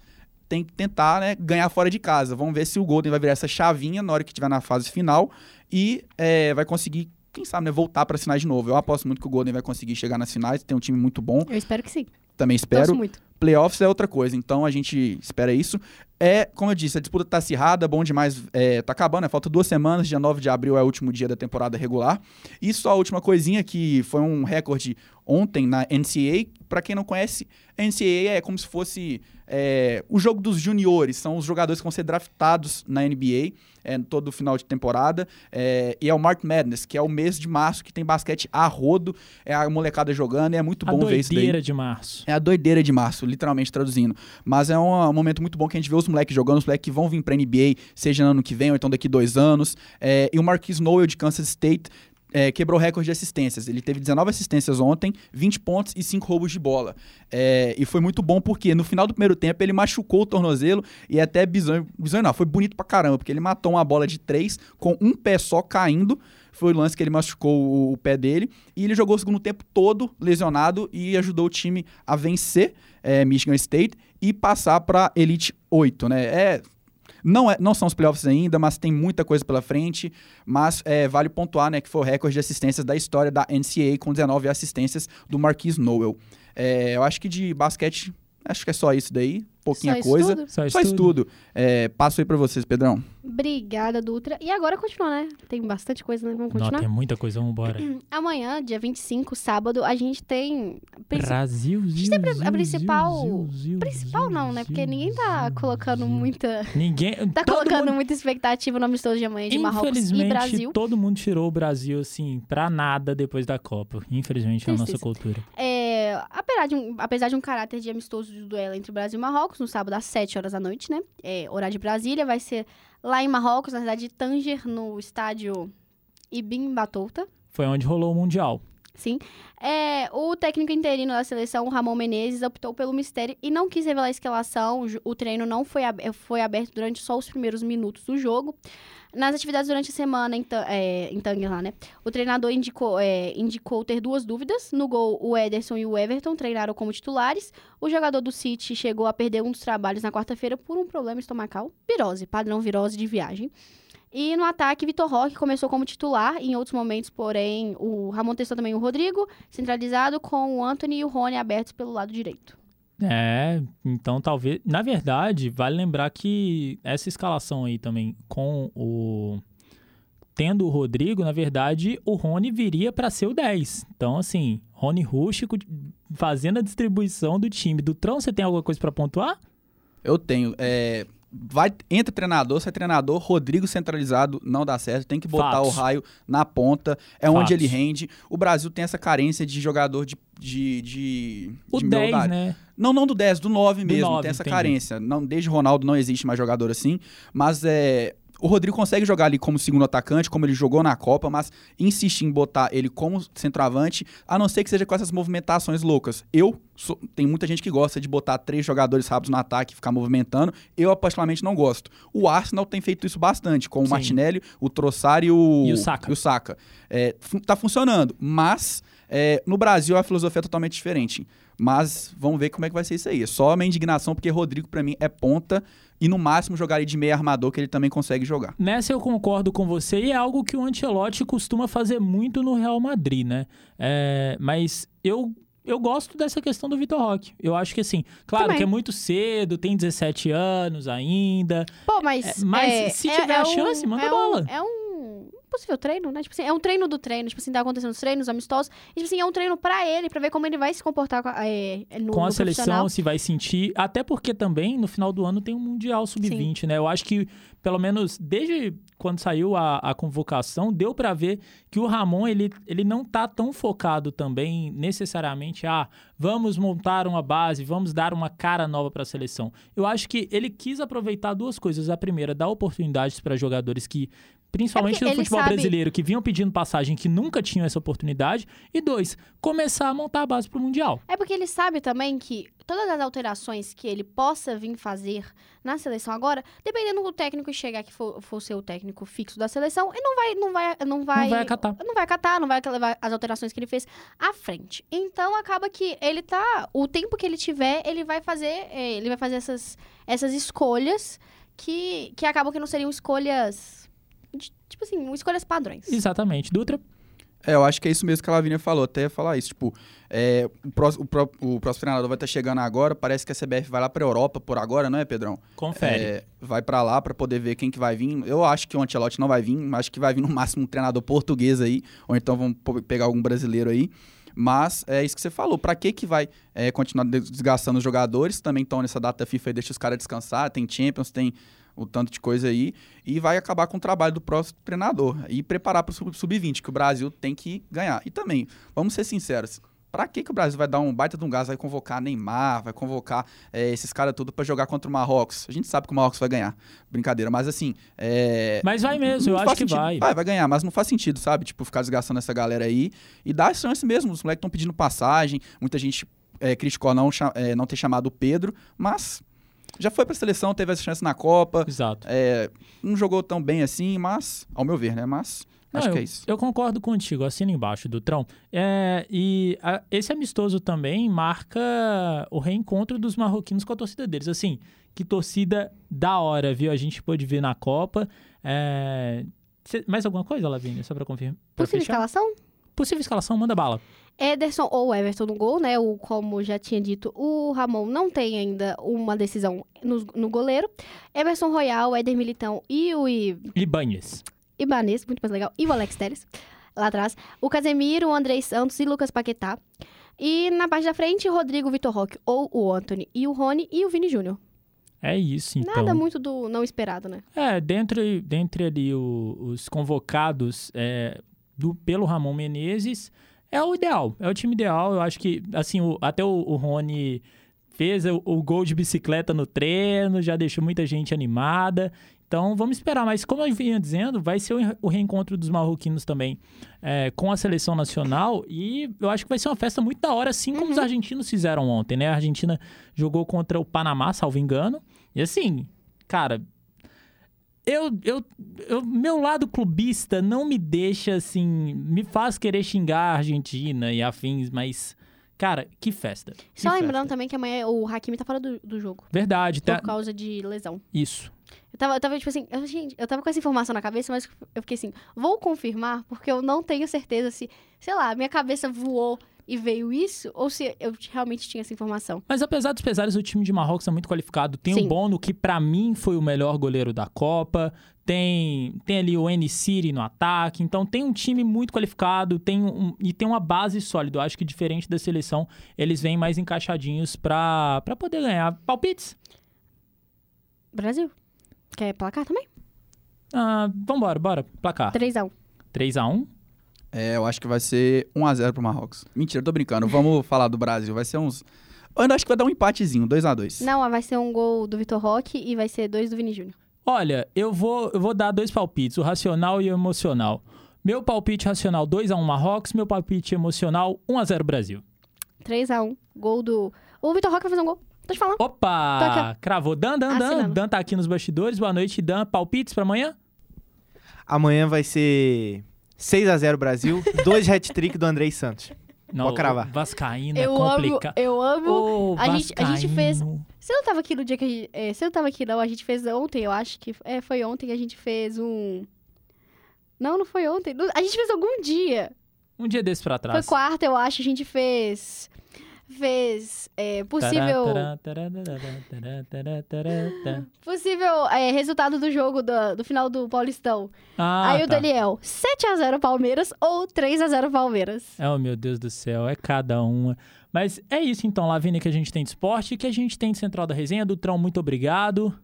D: tem que tentar né, ganhar fora de casa. Vamos ver se o Golden vai virar essa chavinha na hora que estiver na fase final e é, vai conseguir, quem sabe, né, voltar para as finais de novo. Eu aposto muito que o Golden vai conseguir chegar nas finais, tem um time muito bom,
B: Eu espero que sim.
D: Também espero. Playoffs é outra coisa, então a gente espera isso. É, como eu disse, a disputa tá acirrada, bom demais, é, tá acabando, né? falta duas semanas, dia 9 de abril é o último dia da temporada regular. E só a última coisinha que foi um recorde ontem na NCAA, para quem não conhece, a NCAA é como se fosse é, o jogo dos juniores, são os jogadores que vão ser draftados na NBA é, todo final de temporada, é, e é o March Madness, que é o mês de março que tem basquete a rodo, é a molecada jogando, e é muito
A: A
D: bom ver isso daí.
A: doideira de março.
D: É a doideira de março, literalmente traduzindo. Mas é um, um momento muito bom que a gente vê os moleques jogando, os moleques que vão vir pra NBA, seja no ano que vem ou então daqui dois anos. É, e o Marquis Noel de Kansas State é, quebrou recorde de assistências. Ele teve 19 assistências ontem, 20 pontos e 5 roubos de bola. É, e foi muito bom porque no final do primeiro tempo ele machucou o tornozelo e é até bizonho. Bizonho não, foi bonito pra caramba, porque ele matou uma bola de 3 com um pé só caindo. Foi o lance que ele machucou o, pé dele. E ele jogou o segundo tempo todo lesionado e ajudou o time a vencer é, Michigan State e passar pra Elite 8, né? É, não, é, não são os playoffs ainda, mas tem muita coisa pela frente. Mas é, vale pontuar né, que foi o recorde de assistências da história da NCAA, com 19 assistências do Marquis Noel. É, eu acho que de basquete acho que é só isso daí. Pouquinha
B: Só isso
D: coisa.
B: tudo?
A: Só
D: Só isso tudo. É, passo aí pra vocês, Pedrão.
B: Obrigada, Dutra. E agora continua, né? Tem bastante coisa, né? Vamos
A: Não,
B: continuar?
A: tem muita coisa, vamos embora.
B: Amanhã, dia 25, sábado, a gente tem. princi-
A: Brasil,
B: a
A: Zil,
B: principal-
A: Zil, Zil,
B: Principal
A: Zil,
B: não, né? Porque ninguém tá
A: Zil,
B: colocando
A: Zil.
B: muita.
A: Ninguém.
B: Tá colocando
A: mundo-
B: muita expectativa no amistoso de amanhã de Marrocos e
A: Infelizmente,
B: Brasil.
A: todo mundo tirou o Brasil, assim, pra nada depois da Copa. Infelizmente, é a nossa
B: Tristeza.
A: cultura.
B: É, apesar, de um, apesar de um caráter de amistoso de duelo entre Brasil e Marrocos, no sábado às 7 horas da noite, né? É, horário de Brasília, vai ser lá em Marrocos, na cidade de Tanger, no estádio Ibn Batouta.
A: Foi onde rolou o Mundial.
B: Sim. É, o técnico interino da seleção, Ramon Menezes, optou pelo mistério e não quis revelar a escalação. O, treino não foi, ab- foi aberto durante só os primeiros minutos do jogo. Nas atividades durante a semana em, é, em Tanger lá, né? O treinador indicou, é, indicou ter duas dúvidas. No gol, o Ederson e o Everton treinaram como titulares. O jogador do City chegou a perder um dos trabalhos na quarta-feira por um problema estomacal. Virose, padrão virose de viagem. E no ataque, Vitor Roque começou como titular em outros momentos, porém, o Ramon testou também o Rodrigo, centralizado, com o Anthony e o Rony abertos pelo lado direito.
A: É, então talvez. Na verdade, vale lembrar que essa escalação aí também com o. Tendo o Rodrigo, na verdade, o Rony viria pra ser o 10. Então, assim, Rony rústico fazendo a distribuição do time. Do Trão, você tem alguma coisa pra pontuar?
D: Eu tenho. É, vai, entra treinador, sai treinador, Rodrigo centralizado, não dá certo. Tem que botar
A: Fatos.
D: o raio na ponta. É onde
A: Fatos.
D: ele rende. O Brasil tem essa carência de jogador de. de, de
A: O
D: de
A: 10,
D: miolidade.
A: né?
D: Não, não do 10, do 9
A: Do
D: mesmo.
A: 9,
D: tem essa
A: entendi.
D: carência. Não, desde Ronaldo não existe mais jogador assim. Mas é. O Rodrigo consegue jogar ali como segundo atacante, como ele jogou na Copa, mas insiste em botar ele como centroavante, a não ser que seja com essas movimentações loucas. Eu, sou- tem muita gente que gosta de botar três jogadores rápidos no ataque e ficar movimentando. Eu, particularmente, não gosto. O Arsenal tem feito isso bastante, com o
A: Sim.
D: Martinelli, o Trossard e o,
A: E o Saka.
D: e o Saka. É, tá funcionando, mas é, no Brasil a filosofia é totalmente diferente. Mas vamos ver como é que vai ser isso aí. É só a minha indignação, porque Rodrigo, pra mim, é ponta e no máximo jogaria de meio armador, que ele também consegue jogar.
A: Nessa eu concordo com você e é algo que o Ancelotti costuma fazer muito no Real Madrid, né? É, mas eu, eu gosto dessa questão do Vitor Roque. Eu acho que assim, claro
B: Também.
A: que é muito cedo, tem 17 anos ainda.
B: Pô, mas.
A: É, mas
B: é,
A: se
B: é-
A: tiver
B: é
A: a
B: um-
A: chance, manda
B: é
A: bola.
B: Um, é um possível treino, né? Tipo assim, é um treino do treino. Tipo assim, tá acontecendo os treinos amistosos. E, tipo assim, é um treino pra ele, pra ver como ele vai se comportar com a, é, no,
A: com a seleção, se vai sentir. Até porque também no final do ano tem um Mundial Sub-20, né? Eu acho que, pelo menos desde quando saiu a, a convocação, deu pra ver que o Ramon ele, ele não tá tão focado também necessariamente a vamos montar uma base, vamos dar uma cara nova pra seleção. Eu acho que ele quis aproveitar duas coisas. A primeira, dar oportunidades para jogadores que principalmente no
B: ele
A: futebol
B: sabe-
A: brasileiro, que vinham pedindo passagem que nunca tinham essa oportunidade. E dois, começar a montar a base pro Mundial.
B: É porque ele sabe também que todas as alterações que ele possa vir fazer na seleção agora, dependendo do técnico que chegar que for, for ser o técnico fixo da seleção, ele não vai, não vai, não vai,
A: Não vai acatar.
B: não vai acatar, não vai levar as alterações que ele fez à frente. Então acaba que ele tá, o tempo que ele tiver, ele vai fazer, é, ele vai fazer essas, essas escolhas que, que acabam que não seriam escolhas tipo assim, escolhas padrões.
A: Exatamente. Dutra?
D: É, eu acho que é isso mesmo que a Lavínia falou, até ia falar isso, tipo, é, o, próximo, o, pró- o próximo treinador vai estar chegando agora, parece que a CBF vai lá pra Europa por agora, não é, Pedrão?
A: Confere.
D: É, vai pra lá pra poder ver quem que vai vir. Eu acho que o Ancelotti não vai vir, acho que vai vir no máximo um treinador português aí, ou então vamos pegar algum brasileiro aí. Mas é isso que você falou. Pra que que vai é, continuar desgastando os jogadores? Também estão nessa data FIFA e deixa os caras descansar. Tem Champions, tem o tanto de coisa aí. E vai acabar com o trabalho do próximo treinador. E preparar pro sub- sub-20, que o Brasil tem que ganhar. E também, vamos ser sinceros. Pra que, que o Brasil vai dar um baita de um gás, vai convocar Neymar, vai convocar é, esses caras tudo pra jogar contra o Marrocos? A gente sabe que o Marrocos vai ganhar. Brincadeira, mas assim. é,
A: Mas vai mesmo, eu
D: não
A: acho
D: faz
A: que
D: sentido.
A: vai.
D: Vai, vai ganhar, mas não faz sentido, sabe? Tipo, ficar desgastando essa galera aí. E dá chance mesmo. Os moleques estão pedindo passagem. Muita gente é, criticou não, é, não ter chamado o Pedro, mas já foi pra seleção, teve essa chance na Copa.
A: Exato.
D: É, não jogou tão bem assim, mas, ao meu ver, né? Mas acho
A: Não,
D: que
A: eu,
D: é isso.
A: Eu concordo contigo, assina embaixo do Trão. É, e a- esse amistoso também marca o reencontro dos marroquinos com a torcida deles. Assim, que torcida da hora, viu? A gente pôde ver na Copa. É, cê- mais alguma coisa, Lavínia, só pra confirmar?
B: Possível
A: fechar?
B: escalação?
A: Possível escalação, manda bala.
B: Ederson ou Everton no gol, né? O, como já tinha dito, o Ramon não tem ainda uma decisão no, no goleiro. Emerson Royal, Éder Militão e o I-
A: Ibanez.
B: Ibanez, muito mais legal, e o Alex Telles, lá atrás. O Casemiro, o Andrei Santos e Lucas Paquetá. E na parte da frente, Rodrigo Vitor Roque ou o Anthony e o Rony e o Vini Júnior.
A: É isso, então.
B: Nada muito do não esperado, né?
A: É, dentre, dentre ali o- os convocados é, do, pelo Ramon Menezes, é o ideal, é o time ideal. Eu acho que, assim, o- até o, o Rony fez o, o gol de bicicleta no treino, já deixou muita gente animada. Então, vamos esperar. Mas, como eu vinha dizendo, vai ser o, re- o reencontro dos marroquinos também é, com a seleção nacional. E eu acho que vai ser uma festa muito da hora, assim como os argentinos fizeram ontem, né? A Argentina jogou contra o Panamá, salvo engano. E assim, cara, eu, eu, eu, meu lado clubista não me deixa assim, me faz querer xingar a Argentina e afins, mas, cara, que festa. que
B: Só lembrando
A: festa.
B: também que amanhã o Hakimi tá fora do, do jogo.
A: Verdade,
B: Por
A: tá?
B: causa de lesão.
A: Isso.
B: Eu tava, eu tava tipo assim, eu, gente, eu tava com essa informação na cabeça, mas eu fiquei assim, vou confirmar, porque eu não tenho certeza se, sei lá, minha cabeça voou e veio isso, ou se eu realmente tinha essa informação.
A: Mas apesar dos pesares, o time de Marrocos é muito qualificado. Tem
B: Sim.
A: o Bono, que pra mim foi o melhor goleiro da Copa. Tem, tem ali o N-City no ataque. Então tem um time muito qualificado tem um, e tem uma base sólida. Eu acho que diferente da seleção, eles vêm mais encaixadinhos pra, pra poder ganhar. Palpites?
B: Brasil. Quer placar também?
A: Ah, vambora, bora. Placar.
B: 3x1.
A: 3x1.
D: É, eu acho que vai ser 1x0 pro Marrocos. Mentira, tô brincando. Vamos falar do Brasil. Vai ser uns. Eu acho que vai dar um empatezinho, 2x2.
B: Não, vai ser um gol do Vitor Roque e vai ser dois do Vini Júnior.
A: Olha, eu vou, eu vou dar dois palpites, o racional e o emocional. Meu palpite racional 2x1 Marrocos, meu palpite emocional 1x0 Brasil.
B: 3x1. Gol do. O Vitor Roque vai fazer um gol. Tô te falando.
A: Opa!
B: aqui,
A: Cravou. Dan, Dan, Dan.
B: Assinando.
A: Dan tá aqui nos bastidores. Boa noite, Dan. Palpites pra amanhã?
I: Amanhã vai ser 6x0 Brasil, dois hat-trick do Andrei Santos.
A: Não,
I: Pode cravar.
B: Eu
A: é
B: amo,
A: complicado.
B: eu amo.
A: Ô,
B: A gente- a gente fez-. Você não tava aqui no dia que a gente. é, você não tava aqui, não. A gente fez ontem, eu acho que. É, foi ontem que a gente fez um. Não, não foi ontem. A gente fez algum dia.
A: Um dia desse pra trás.
B: Foi quarta, eu acho. A gente fez. Fez. é, possível. Possível é, resultado do jogo do, do final do Paulistão.
A: Ah,
B: Aí o
A: tá.
B: Daniel, 7x0 Palmeiras ou 3x0 Palmeiras?
A: Oh, meu Deus do céu, é cada uma. Mas é isso então, Lavínia, que a gente tem de esporte, que a gente tem de Central da Resenha. Dutrão, muito obrigado.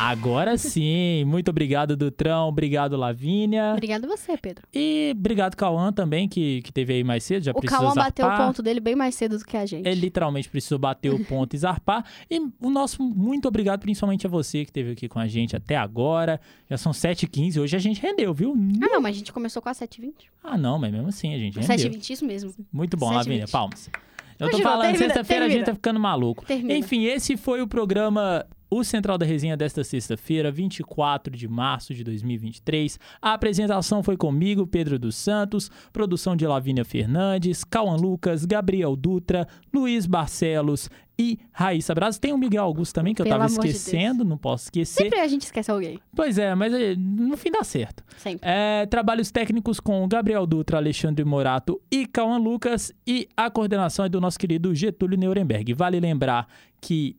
A: Agora sim, muito obrigado, Dutrão. Obrigado, Lavínia.
B: Obrigado você, Pedro.
A: E obrigado, Cauã, também, que, que teve aí mais cedo. Já
B: O
A: precisou
B: Cauã bateu o ponto dele bem mais cedo do que a gente.
A: Ele literalmente precisou bater o ponto e zarpar. E o nosso muito obrigado, principalmente a você que esteve aqui com a gente até agora. Já são 7h15, hoje a gente rendeu, viu?
B: Ah, não, mas a gente começou com a 7h20.
A: Ah, não, mas mesmo assim a gente rendeu.
B: 7h20, isso mesmo.
A: Muito bom,
B: 7h20.
A: Lavínia, palmas. Eu tô
B: Continua,
A: falando, sexta-feira a gente tá ficando maluco.
B: Termina.
A: Enfim, esse foi o programa O Central da Resenha desta sexta-feira, 24 de março de 2023. A apresentação foi comigo, Pedro dos Santos, produção de Lavínia Fernandes, Cauã Lucas, Gabriel Dutra, Luiz Barcelos e Raíssa Braz. Tem o Miguel Augusto também, que eu
B: Pelo
A: tava
B: amor de
A: esquecendo, não posso esquecer.
B: Sempre a gente esquece alguém.
A: Pois é, mas eh, no fim dá certo.
B: Sempre.
A: É, trabalhos técnicos com Gabriel Dutra, Alexandre Morato e Cauã Lucas. E a coordenação é do nosso querido Getúlio Nuremberg. Vale lembrar que,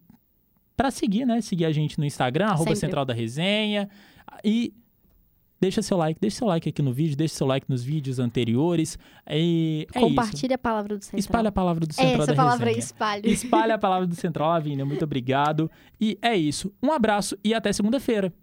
A: para seguir, né? Seguir a gente no Instagram, arroba. Central da Resenha. E deixa seu like, deixa seu like aqui no vídeo, deixa seu like nos vídeos anteriores. E é isso.
B: Compartilhe a palavra do Central.
A: Espalha a palavra do Central
B: Essa
A: da
B: palavra
A: Resenha.
B: espalhe.
A: Espalha a palavra do Central Lavínia. Muito obrigado. E é isso. Um abraço e até segunda-feira.